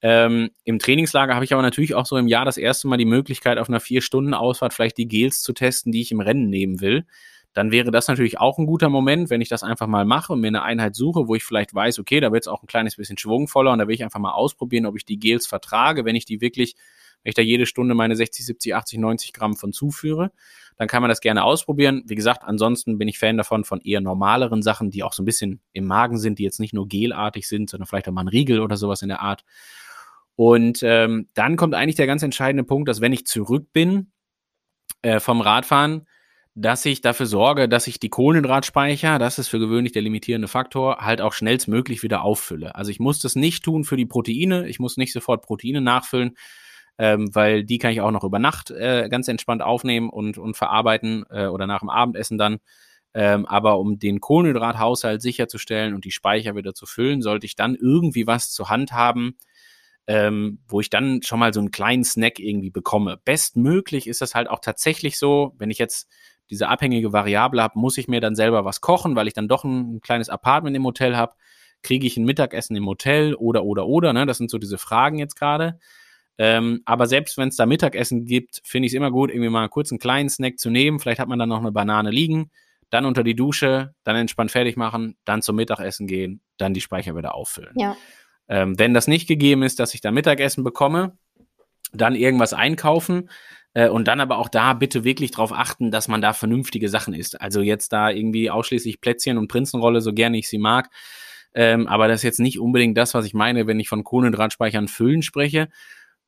S2: ähm, Im Trainingslager habe ich aber natürlich auch so im Jahr das erste Mal die Möglichkeit, auf einer Vier-Stunden-Ausfahrt vielleicht die Gels zu testen, die ich im Rennen nehmen will. Dann wäre das natürlich auch ein guter Moment, wenn ich das einfach mal mache und mir eine Einheit suche, wo ich vielleicht weiß, okay, da wird es auch ein kleines bisschen schwungvoller und da will ich einfach mal ausprobieren, ob ich die Gels vertrage, wenn ich die wirklich, wenn ich da jede Stunde meine 60, 70, 80, 90 Gramm von zuführe, dann kann man das gerne ausprobieren. Wie gesagt, ansonsten bin ich Fan davon von eher normaleren Sachen, die auch so ein bisschen im Magen sind, die jetzt nicht nur gelartig sind, sondern vielleicht auch mal ein Riegel oder sowas in der Art. Und ähm, dann kommt eigentlich der ganz entscheidende Punkt, dass wenn ich zurück bin äh, vom Radfahren, dass ich dafür sorge, dass ich die Kohlenhydratspeicher, das ist für gewöhnlich der limitierende Faktor, halt auch schnellstmöglich wieder auffülle. Also ich muss das nicht tun für die Proteine, ich muss nicht sofort Proteine nachfüllen, ähm, weil die kann ich auch noch über Nacht äh, ganz entspannt aufnehmen und, und verarbeiten äh, oder nach dem Abendessen dann. Ähm, aber um den Kohlenhydrathaushalt sicherzustellen und die Speicher wieder zu füllen, sollte ich dann irgendwie was zur Hand haben, ähm, wo ich dann schon mal so einen kleinen Snack irgendwie bekomme. Bestmöglich ist das halt auch tatsächlich so, wenn ich jetzt diese abhängige Variable habe, muss ich mir dann selber was kochen, weil ich dann doch ein, ein kleines Apartment im Hotel habe. Kriege ich ein Mittagessen im Hotel oder, oder, oder, ne? Das sind so diese Fragen jetzt gerade. Ähm, aber selbst wenn es da Mittagessen gibt, finde ich es immer gut, irgendwie mal kurz einen kleinen Snack zu nehmen. Vielleicht hat man dann noch eine Banane liegen, dann unter die Dusche, dann entspannt fertig machen, dann zum Mittagessen gehen, dann die Speicher wieder auffüllen. Ja. Ähm, wenn das nicht gegeben ist, dass ich da Mittagessen bekomme, dann irgendwas einkaufen äh, und dann aber auch da bitte wirklich darauf achten, dass man da vernünftige Sachen isst. Also jetzt da irgendwie ausschließlich Plätzchen und Prinzenrolle, so gerne ich sie mag. Ähm, aber das ist jetzt nicht unbedingt das, was ich meine, wenn ich von Kohlenhydratspeichern füllen spreche,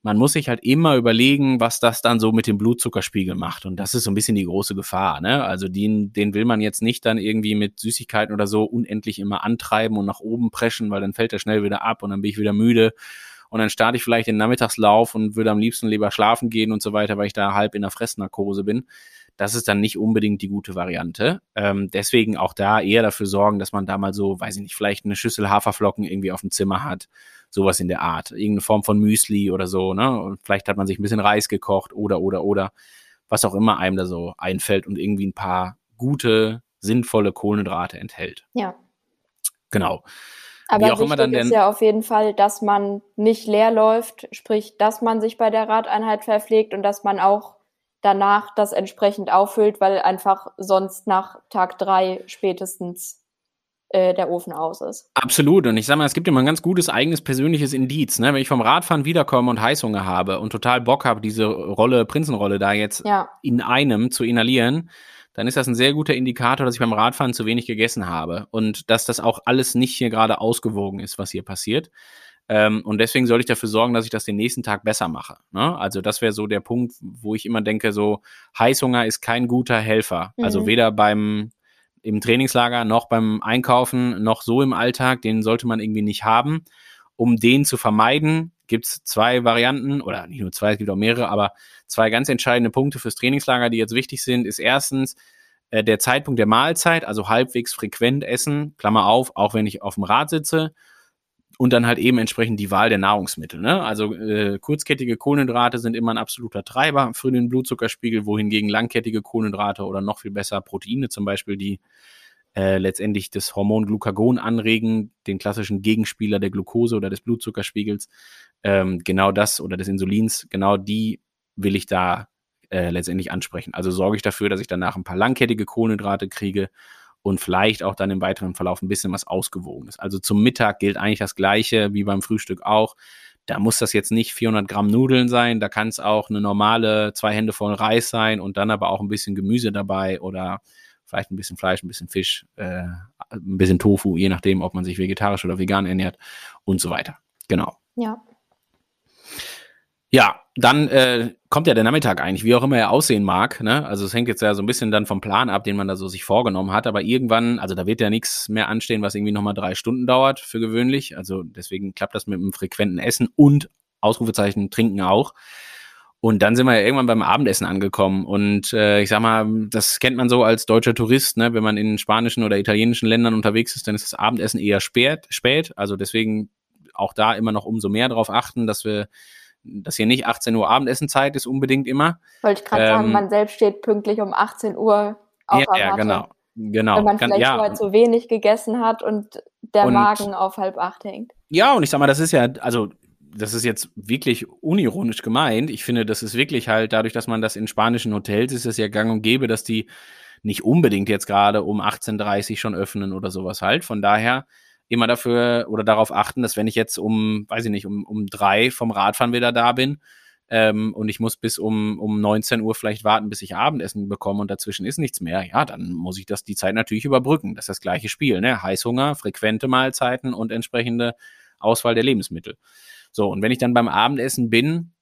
S2: man muss sich halt immer überlegen, was das dann so mit dem Blutzuckerspiegel macht. Und das ist so ein bisschen die große Gefahr. Ne? Also den, den will man jetzt nicht dann irgendwie mit Süßigkeiten oder so unendlich immer antreiben und nach oben preschen, weil dann fällt er schnell wieder ab und dann bin ich wieder müde. Und dann starte ich vielleicht den Nachmittagslauf und würde am liebsten lieber schlafen gehen und so weiter, weil ich da halb in der Fressnarkose bin. das ist dann nicht unbedingt die gute Variante. Ähm, deswegen auch da eher dafür sorgen, dass man da mal so, weiß ich nicht, vielleicht eine Schüssel Haferflocken irgendwie auf dem Zimmer hat. Sowas in der Art. Irgendeine Form von Müsli oder so, ne? Und vielleicht hat man sich ein bisschen Reis gekocht oder, oder, oder. Was auch immer einem da so einfällt und irgendwie ein paar gute, sinnvolle Kohlenhydrate enthält.
S1: Ja.
S2: Genau.
S1: Aber
S2: Wie auch immer dann
S1: ist ja auf jeden Fall, dass man nicht leer läuft, sprich, dass man sich bei der Radeinheit verpflegt und dass man auch danach das entsprechend auffüllt, weil einfach sonst nach Tag drei spätestens äh, der Ofen aus ist.
S2: Absolut. Und ich sag mal, es gibt immer ein ganz gutes eigenes persönliches Indiz. Ne? Wenn ich vom Radfahren wiederkomme und Heißhunger habe und total Bock habe, diese Rolle, Prinzenrolle da jetzt
S1: Ja,
S2: in einem zu inhalieren, dann ist das ein sehr guter Indikator, dass ich beim Radfahren zu wenig gegessen habe und dass das auch alles nicht hier gerade ausgewogen ist, was hier passiert. Ähm, und deswegen soll ich dafür sorgen, dass ich das den nächsten Tag besser mache. Ne? Also das wäre so der Punkt, wo ich immer denke, so Heißhunger ist kein guter Helfer. Also
S1: Mhm.
S2: weder beim im Trainingslager noch beim Einkaufen noch so im Alltag, den sollte man irgendwie nicht haben. Um den zu vermeiden, gibt's zwei Varianten oder nicht nur zwei, es gibt auch mehrere, aber zwei ganz entscheidende Punkte fürs Trainingslager, die jetzt wichtig sind, ist erstens äh, der Zeitpunkt der Mahlzeit, also halbwegs frequent essen, Klammer auf, auch wenn ich auf dem Rad sitze. Und dann halt eben entsprechend die Wahl der Nahrungsmittel. Ne? Also äh, kurzkettige Kohlenhydrate sind immer ein absoluter Treiber für den Blutzuckerspiegel, wohingegen langkettige Kohlenhydrate oder noch viel besser Proteine zum Beispiel, die äh, letztendlich das Hormon Glucagon anregen, den klassischen Gegenspieler der Glucose oder des Blutzuckerspiegels, ähm, genau das oder des Insulins, genau die will ich da äh, letztendlich ansprechen. Also sorge ich dafür, dass ich danach ein paar langkettige Kohlenhydrate kriege und vielleicht auch dann im weiteren Verlauf ein bisschen was Ausgewogenes. Also zum Mittag gilt eigentlich das Gleiche wie beim Frühstück auch. Da muss das jetzt nicht 400 Gramm Nudeln sein, da kann es auch eine normale zwei Hände voll Reis sein und dann aber auch ein bisschen Gemüse dabei oder vielleicht ein bisschen Fleisch, ein bisschen Fisch, äh, ein bisschen Tofu, je nachdem, ob man sich vegetarisch oder vegan ernährt und so weiter. Genau.
S1: ja.
S2: Ja, dann äh, kommt ja der Nachmittag eigentlich, wie auch immer er aussehen mag. Ne? Also es hängt jetzt ja so ein bisschen dann vom Plan ab, den man da so sich vorgenommen hat. Aber irgendwann, also da wird ja nichts mehr anstehen, was irgendwie nochmal drei Stunden dauert für gewöhnlich. Also deswegen klappt das mit einem frequenten Essen und Ausrufezeichen trinken auch. Und dann sind wir ja irgendwann beim Abendessen angekommen. Und äh, ich sag mal, das kennt man so als deutscher Tourist, ne? wenn man in spanischen oder italienischen Ländern unterwegs ist, dann ist das Abendessen eher spät. spät. Also deswegen auch da immer noch umso mehr darauf achten, dass wir dass hier nicht 18 Uhr Abendessenzeit ist unbedingt immer.
S1: Wollte ich gerade sagen,
S2: Ähm,
S1: man selbst steht pünktlich um 18 Uhr auf
S2: ja, ja, genau. Genau.
S1: Wenn man
S2: Kann-
S1: vielleicht
S2: ja,
S1: vorher zu wenig gegessen hat und der
S2: Und-
S1: Magen auf halb acht hängt.
S2: Ja, und ich sag mal, das ist ja, also das ist jetzt wirklich unironisch gemeint. Ich finde, das ist wirklich halt, dadurch, dass man das in spanischen Hotels ist, es ja gang und gäbe, dass die nicht unbedingt jetzt gerade um 18.30 schon öffnen oder sowas halt. Von daher immer dafür oder darauf achten, dass wenn ich jetzt um, weiß ich nicht, um, um drei vom Radfahren wieder da bin ähm, und ich muss bis um, um 19 Uhr vielleicht warten, bis ich Abendessen bekomme und dazwischen ist nichts mehr, ja, dann muss ich das die Zeit natürlich überbrücken. Das ist das gleiche Spiel, ne? Heißhunger, frequente Mahlzeiten und entsprechende Auswahl der Lebensmittel. So, und wenn ich dann beim Abendessen bin,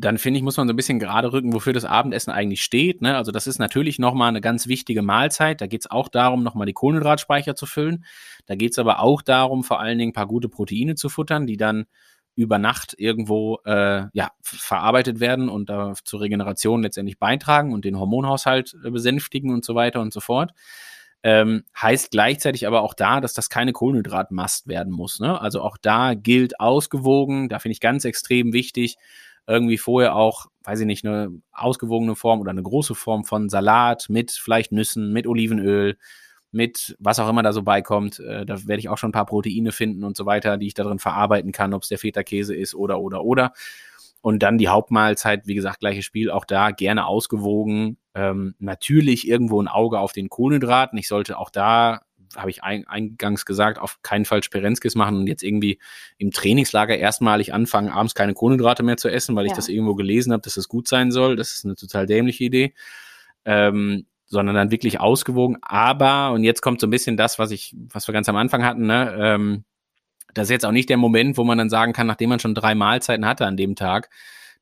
S2: dann finde ich, muss man so ein bisschen gerade rücken, wofür das Abendessen eigentlich steht. Ne? Also das ist natürlich nochmal eine ganz wichtige Mahlzeit. Da geht es auch darum, nochmal die Kohlenhydratspeicher zu füllen. Da geht es aber auch darum, vor allen Dingen ein paar gute Proteine zu futtern, die dann über Nacht irgendwo äh, ja, verarbeitet werden und da zur Regeneration letztendlich beitragen und den Hormonhaushalt äh, besänftigen und so weiter und so fort. Ähm, heißt gleichzeitig aber auch da, dass das keine Kohlenhydratmast werden muss. Ne? Also auch da gilt ausgewogen, da finde ich ganz extrem wichtig, irgendwie vorher auch, weiß ich nicht, eine ausgewogene Form oder eine große Form von Salat mit vielleicht Nüssen, mit Olivenöl, mit was auch immer da so beikommt. Äh, da werde ich auch schon ein paar Proteine finden und so weiter, die ich da drin verarbeiten kann, ob es der Feta-Käse ist oder, oder, oder. Und dann die Hauptmahlzeit, wie gesagt, gleiches Spiel, auch da gerne ausgewogen. Ähm, natürlich irgendwo ein Auge auf den Kohlenhydraten. Ich sollte auch da, habe ich ein, eingangs gesagt, auf keinen Fall Sperenzkis machen und jetzt irgendwie im Trainingslager erstmalig anfangen, abends keine Kohlenhydrate mehr zu essen, weil ich
S1: Ja.
S2: das irgendwo gelesen habe, dass das gut sein soll. Das ist eine total dämliche Idee. Ähm, sondern dann wirklich ausgewogen. Aber, und jetzt kommt so ein bisschen das, was ich, was wir ganz am Anfang hatten, ne, ähm, das ist jetzt auch nicht der Moment, wo man dann sagen kann, nachdem man schon drei Mahlzeiten hatte an dem Tag,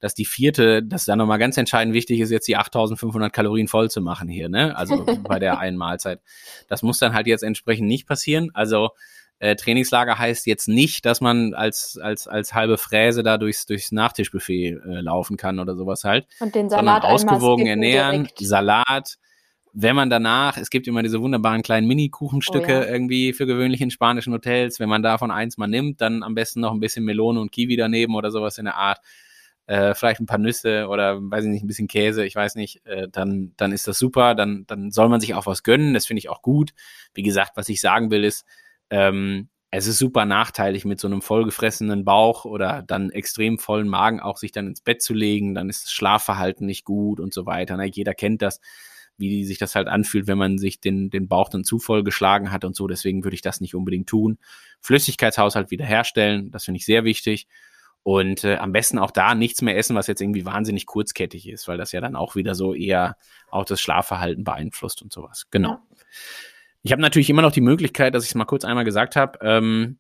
S2: dass die vierte, dass da nochmal ganz entscheidend wichtig ist, jetzt die 8500 Kalorien voll zu machen hier, ne? Also bei der einen Mahlzeit. Das muss dann halt jetzt entsprechend nicht passieren. Also Äh, Trainingslager heißt jetzt nicht, dass man als, als, als halbe Fräse da durchs, durchs Nachtischbuffet äh, laufen kann oder sowas halt.
S1: Und den Salat
S2: sondern ausgewogen ernähren,
S1: direkt.
S2: Salat. Wenn man danach, es gibt immer diese wunderbaren kleinen Mini-Kuchenstücke
S1: Oh ja.
S2: irgendwie für gewöhnlich in spanischen Hotels. Wenn man davon eins mal nimmt, dann am besten noch ein bisschen Melone und Kiwi daneben oder sowas in der Art. Äh, vielleicht ein paar Nüsse oder weiß ich nicht, ein bisschen Käse, ich weiß nicht, äh, dann, dann ist das super, dann, dann soll man sich auch was gönnen, das finde ich auch gut. Wie gesagt, was ich sagen will, ist, ähm, es ist super nachteilig, mit so einem vollgefressenen Bauch oder dann extrem vollen Magen auch sich dann ins Bett zu legen, dann ist das Schlafverhalten nicht gut und so weiter. Na, jeder kennt das, wie sich das halt anfühlt, wenn man sich den, den Bauch dann zu voll geschlagen hat und so. Deswegen würde ich das nicht unbedingt tun. Flüssigkeitshaushalt wiederherstellen, das finde ich sehr wichtig. Und äh, am besten auch da nichts mehr essen, was jetzt irgendwie wahnsinnig kurzkettig ist, weil das ja dann auch wieder so eher auch das Schlafverhalten beeinflusst und sowas. Genau.
S1: Ja.
S2: Ich habe natürlich immer noch die Möglichkeit, dass ich es mal kurz einmal gesagt habe. Ähm,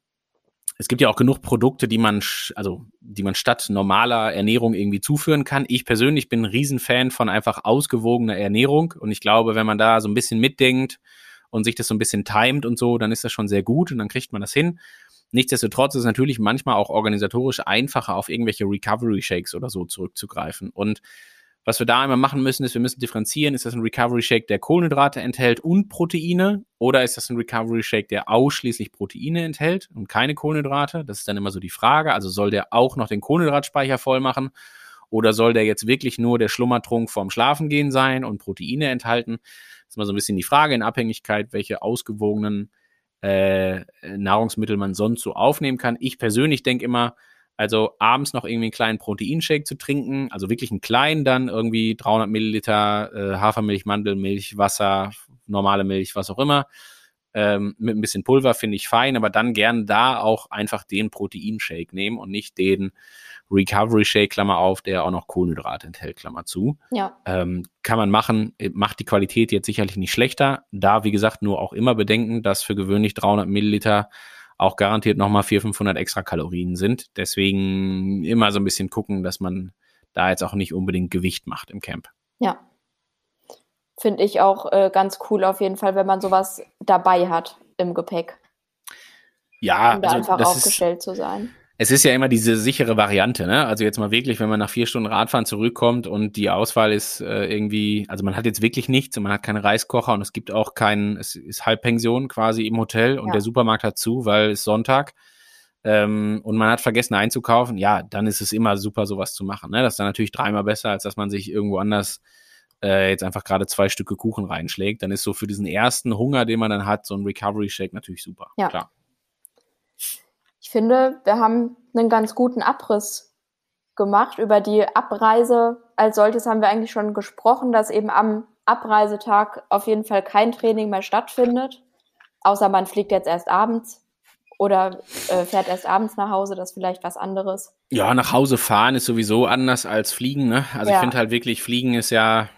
S2: es gibt ja auch genug Produkte, die man, also die man statt normaler Ernährung irgendwie zuführen kann. Ich persönlich bin ein Riesenfan von einfach ausgewogener Ernährung und ich glaube, wenn man da so ein bisschen mitdenkt und sich das so ein bisschen timet und so, dann ist das schon sehr gut und dann kriegt man das hin. Nichtsdestotrotz ist es natürlich manchmal auch organisatorisch einfacher, auf irgendwelche Recovery Shakes oder so zurückzugreifen. Und was wir da einmal machen müssen, ist, wir müssen differenzieren, ist das ein Recovery Shake, der Kohlenhydrate enthält und Proteine oder ist das ein Recovery Shake, der ausschließlich Proteine enthält und keine Kohlenhydrate? Das ist dann immer so die Frage. Also soll der auch noch den Kohlenhydratspeicher voll machen oder soll der jetzt wirklich nur der Schlummertrunk vorm Schlafengehen sein und Proteine enthalten? Das ist mal so ein bisschen die Frage in Abhängigkeit, welche ausgewogenen äh, Nahrungsmittel man sonst so aufnehmen kann. Ich persönlich denke immer, also abends noch irgendwie einen kleinen Proteinshake zu trinken, also wirklich einen kleinen dann, irgendwie 300 Milliliter äh, Hafermilch, Mandelmilch, Wasser, normale Milch, was auch immer, ähm, mit ein bisschen Pulver finde ich fein, aber dann gern da auch einfach den Proteinshake nehmen und nicht den Recovery Shake, Klammer auf, der auch noch Kohlenhydrate enthält, Klammer zu.
S1: Ja,
S2: Ähm, kann man machen, äh, macht die Qualität jetzt sicherlich nicht schlechter. Da, wie gesagt, nur auch immer bedenken, dass für gewöhnlich 300 Milliliter auch garantiert nochmal 400, 500 extra Kalorien sind. Deswegen immer so ein bisschen gucken, dass man da jetzt auch nicht unbedingt Gewicht macht im Camp.
S1: ja. Finde ich auch äh, ganz cool auf jeden Fall, wenn man sowas dabei hat im Gepäck,
S2: Ja,
S1: um da
S2: also
S1: einfach
S2: das ist,
S1: aufgestellt zu sein.
S2: es ist ja immer diese sichere Variante, ne? Also jetzt mal wirklich, wenn man nach vier Stunden Radfahren zurückkommt und die Auswahl ist äh, irgendwie, also man hat jetzt wirklich nichts und man hat keine Reiskocher und es gibt auch keinen, es ist Halbpension quasi im Hotel und
S1: Ja.
S2: der Supermarkt hat zu, weil es Sonntag ähm, und man hat vergessen einzukaufen, ja, dann ist es immer super, sowas zu machen. Ne? Das ist dann natürlich dreimal besser, als dass man sich irgendwo anders äh, jetzt einfach gerade zwei Stücke Kuchen reinschlägt. Dann ist so für diesen ersten Hunger, den man dann hat, so ein Recovery Shake natürlich super.
S1: Ja.
S2: Klar.
S1: Ich finde, wir haben einen ganz guten Abriss gemacht. Über die Abreise als solches haben wir eigentlich schon gesprochen, dass eben am Abreisetag auf jeden Fall kein Training mehr stattfindet. Außer man fliegt jetzt erst abends oder äh, fährt erst abends nach Hause, das ist vielleicht was anderes.
S2: Ja, nach Hause fahren ist sowieso anders als fliegen. Ne? Also ich
S1: Ja.
S2: finde halt wirklich, fliegen ist ja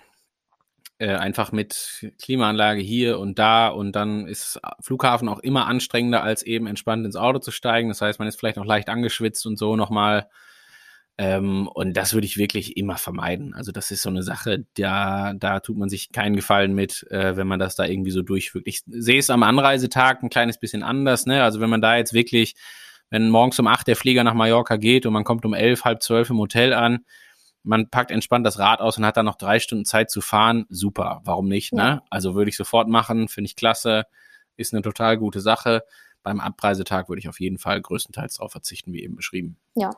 S2: äh, einfach mit Klimaanlage hier und da und dann ist Flughafen auch immer anstrengender, als eben entspannt ins Auto zu steigen. Das heißt, man ist vielleicht noch leicht angeschwitzt und so nochmal. Ähm, und das würde ich wirklich immer vermeiden. Also das ist so eine Sache, da, da tut man sich keinen Gefallen mit, äh, wenn man das da irgendwie so durchführt. Ich sehe es am Anreisetag ein kleines bisschen anders. Ne? Also wenn man da jetzt wirklich wenn morgens um acht der Flieger nach Mallorca geht und man kommt um elf, halb zwölf im Hotel an, man packt entspannt das Rad aus und hat dann noch drei Stunden Zeit zu fahren, super, warum nicht, ne? Also würde ich sofort machen, finde ich klasse, ist eine total gute Sache. Beim Abreisetag würde ich auf jeden Fall größtenteils darauf verzichten, wie eben beschrieben.
S1: Ja.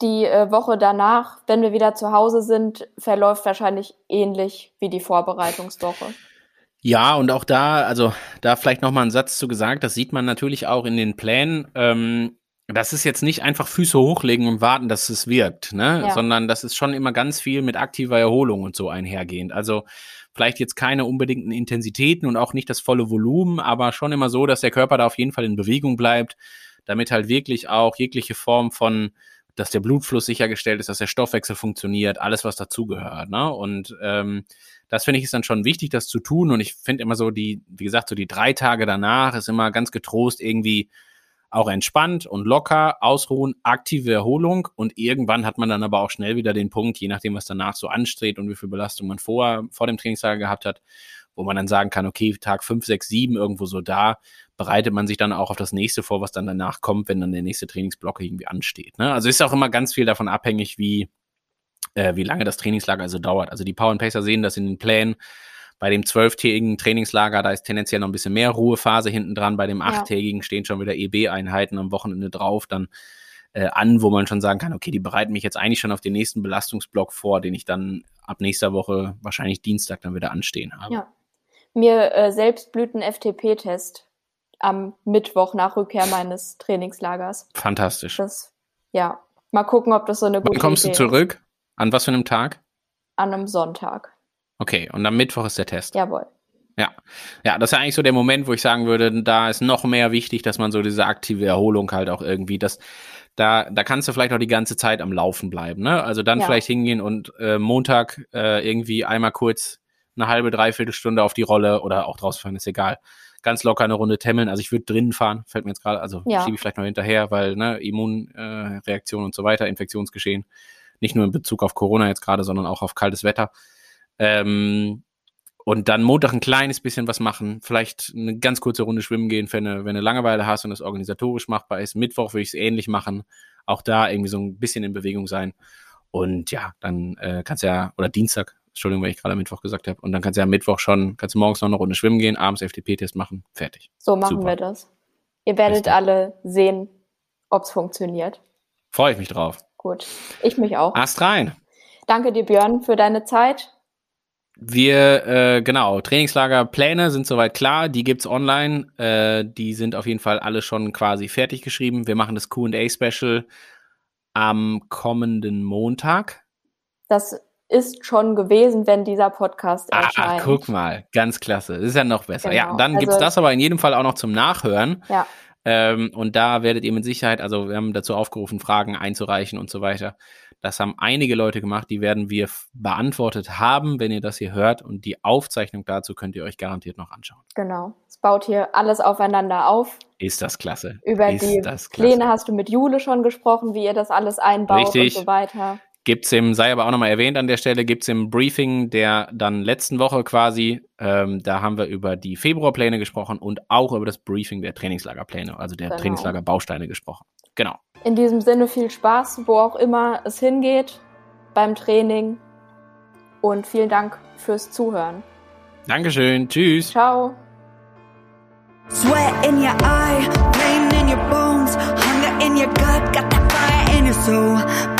S1: Die äh, Woche danach, wenn wir wieder zu Hause sind, verläuft wahrscheinlich ähnlich wie die Vorbereitungswoche.
S2: Ja, und auch da, also da vielleicht nochmal einen Satz zu gesagt, das sieht man natürlich auch in den Plänen. Ähm, das ist jetzt nicht einfach Füße hochlegen und warten, dass es wirkt, ne?
S1: Ja.
S2: Sondern das ist schon immer ganz viel mit aktiver Erholung und so einhergehend. Also vielleicht jetzt keine unbedingten Intensitäten und auch nicht das volle Volumen, aber schon immer so, dass der Körper da auf jeden Fall in Bewegung bleibt, damit halt wirklich auch jegliche Form von dass der Blutfluss sichergestellt ist, dass der Stoffwechsel funktioniert, alles, was dazugehört. Ne? Und ähm, das finde ich ist dann schon wichtig, das zu tun. Und ich finde immer so die, wie gesagt, so die drei Tage danach ist immer ganz getrost irgendwie auch entspannt und locker, ausruhen, aktive Erholung und irgendwann hat man dann aber auch schnell wieder den Punkt, je nachdem, was danach so ansteht und wie viel Belastung man vor, vor dem Trainingslager gehabt hat, wo man dann sagen kann, okay, Tag 5, 6, 7, irgendwo so da, bereitet man sich dann auch auf das nächste vor, was dann danach kommt, wenn dann der nächste Trainingsblock irgendwie ansteht. Ne? Also ist auch immer ganz viel davon abhängig, wie, äh, wie lange das Trainingslager also dauert. Also die Power Pacer sehen das in den Plänen. Bei dem zwölftägigen Trainingslager, da ist tendenziell noch ein bisschen mehr Ruhephase hinten dran. Bei dem
S1: Ja.
S2: achttägigen stehen schon wieder EB-Einheiten am Wochenende drauf, dann äh, an, wo man schon sagen kann, okay, die bereiten mich jetzt eigentlich schon auf den nächsten Belastungsblock vor, den ich dann ab nächster Woche, wahrscheinlich Dienstag, dann wieder anstehen habe.
S1: Ja. Mir äh, selbst blüht ein FTP-Test am Mittwoch nach Rückkehr meines Trainingslagers.
S2: Fantastisch.
S1: Das, ja, mal gucken, ob das so eine gute
S2: Wann kommst du
S1: Idee
S2: zurück? An was für einem Tag?
S1: ist. An einem Sonntag.
S2: Okay, und am Mittwoch ist der Test.
S1: Jawohl.
S2: Ja. Ja, das ist ja eigentlich so der Moment, wo ich sagen würde, da ist noch mehr wichtig, dass man so diese aktive Erholung halt auch irgendwie, das, da, da kannst du vielleicht auch die ganze Zeit am Laufen bleiben, ne? Also dann
S1: Ja.
S2: vielleicht hingehen und äh, Montag äh, irgendwie einmal kurz eine halbe, dreiviertel Stunde auf die Rolle oder auch draus fahren, ist egal. Ganz locker eine Runde temmeln. Also ich würde drinnen fahren, fällt mir jetzt gerade, also
S1: Ja.
S2: schiebe ich vielleicht noch hinterher, weil, ne, Immunreaktion äh, und so weiter, Infektionsgeschehen. Nicht nur in Bezug auf Corona jetzt gerade, sondern auch auf kaltes Wetter. Ähm, und dann Montag ein kleines bisschen was machen, vielleicht eine ganz kurze Runde schwimmen gehen, wenn du, wenn du Langeweile hast und das organisatorisch machbar ist. Mittwoch würde ich es ähnlich machen, auch da irgendwie so ein bisschen in Bewegung sein. Und ja, dann äh, kannst du ja, oder Dienstag, Entschuldigung, weil ich gerade Mittwoch gesagt habe, und dann kannst du ja Mittwoch schon, kannst du morgens noch eine Runde schwimmen gehen, abends FTP-Test machen, fertig.
S1: So machen
S2: Super.
S1: wir das. Ihr werdet
S2: Richtig.
S1: alle sehen, ob es funktioniert.
S2: Freue ich mich drauf.
S1: Gut. Ich mich auch.
S2: Ast rein.
S1: Danke dir, Björn, für deine Zeit.
S2: Wir, äh, genau, Trainingslagerpläne sind soweit klar, die gibt's online, äh, die sind auf jeden Fall alle schon quasi fertig geschrieben. Wir machen das Q&A-Special am kommenden Montag.
S1: Das ist schon gewesen, wenn dieser Podcast
S2: Ah,
S1: erscheint.
S2: guck mal, ganz klasse. Das ist ja noch besser. Ja,
S1: Genau,
S2: dann gibt's
S1: also-
S2: das aber in jedem Fall auch noch zum Nachhören.
S1: Ja,
S2: Ähm, und da werdet ihr mit Sicherheit, also wir haben dazu aufgerufen, Fragen einzureichen und so weiter. Das haben einige Leute gemacht, die werden wir beantwortet haben, wenn ihr das hier hört. Und die Aufzeichnung dazu könnt ihr euch garantiert noch anschauen.
S1: genau. Es baut hier alles aufeinander auf.
S2: Ist das klasse.
S1: Über
S2: ist
S1: die
S2: das klasse.
S1: Pläne hast du mit Jule schon gesprochen, wie ihr das alles einbaut
S2: Richtig.
S1: und so weiter.
S2: Gibt's im, sei aber auch nochmal erwähnt an der Stelle, gibt's im Briefing der dann letzten Woche quasi, ähm, da haben wir über die Februarpläne gesprochen und auch über das Briefing der Trainingslagerpläne, also der
S1: Genau.
S2: Trainingslagerbausteine gesprochen. Genau.
S1: In diesem Sinne viel Spaß, wo auch immer es hingeht beim Training. Und vielen Dank fürs Zuhören.
S2: Dankeschön. Tschüss.
S1: Ciao.
S3: Sweat in your eye, pain in your bones, hunger in your gut, got that fire in your soul.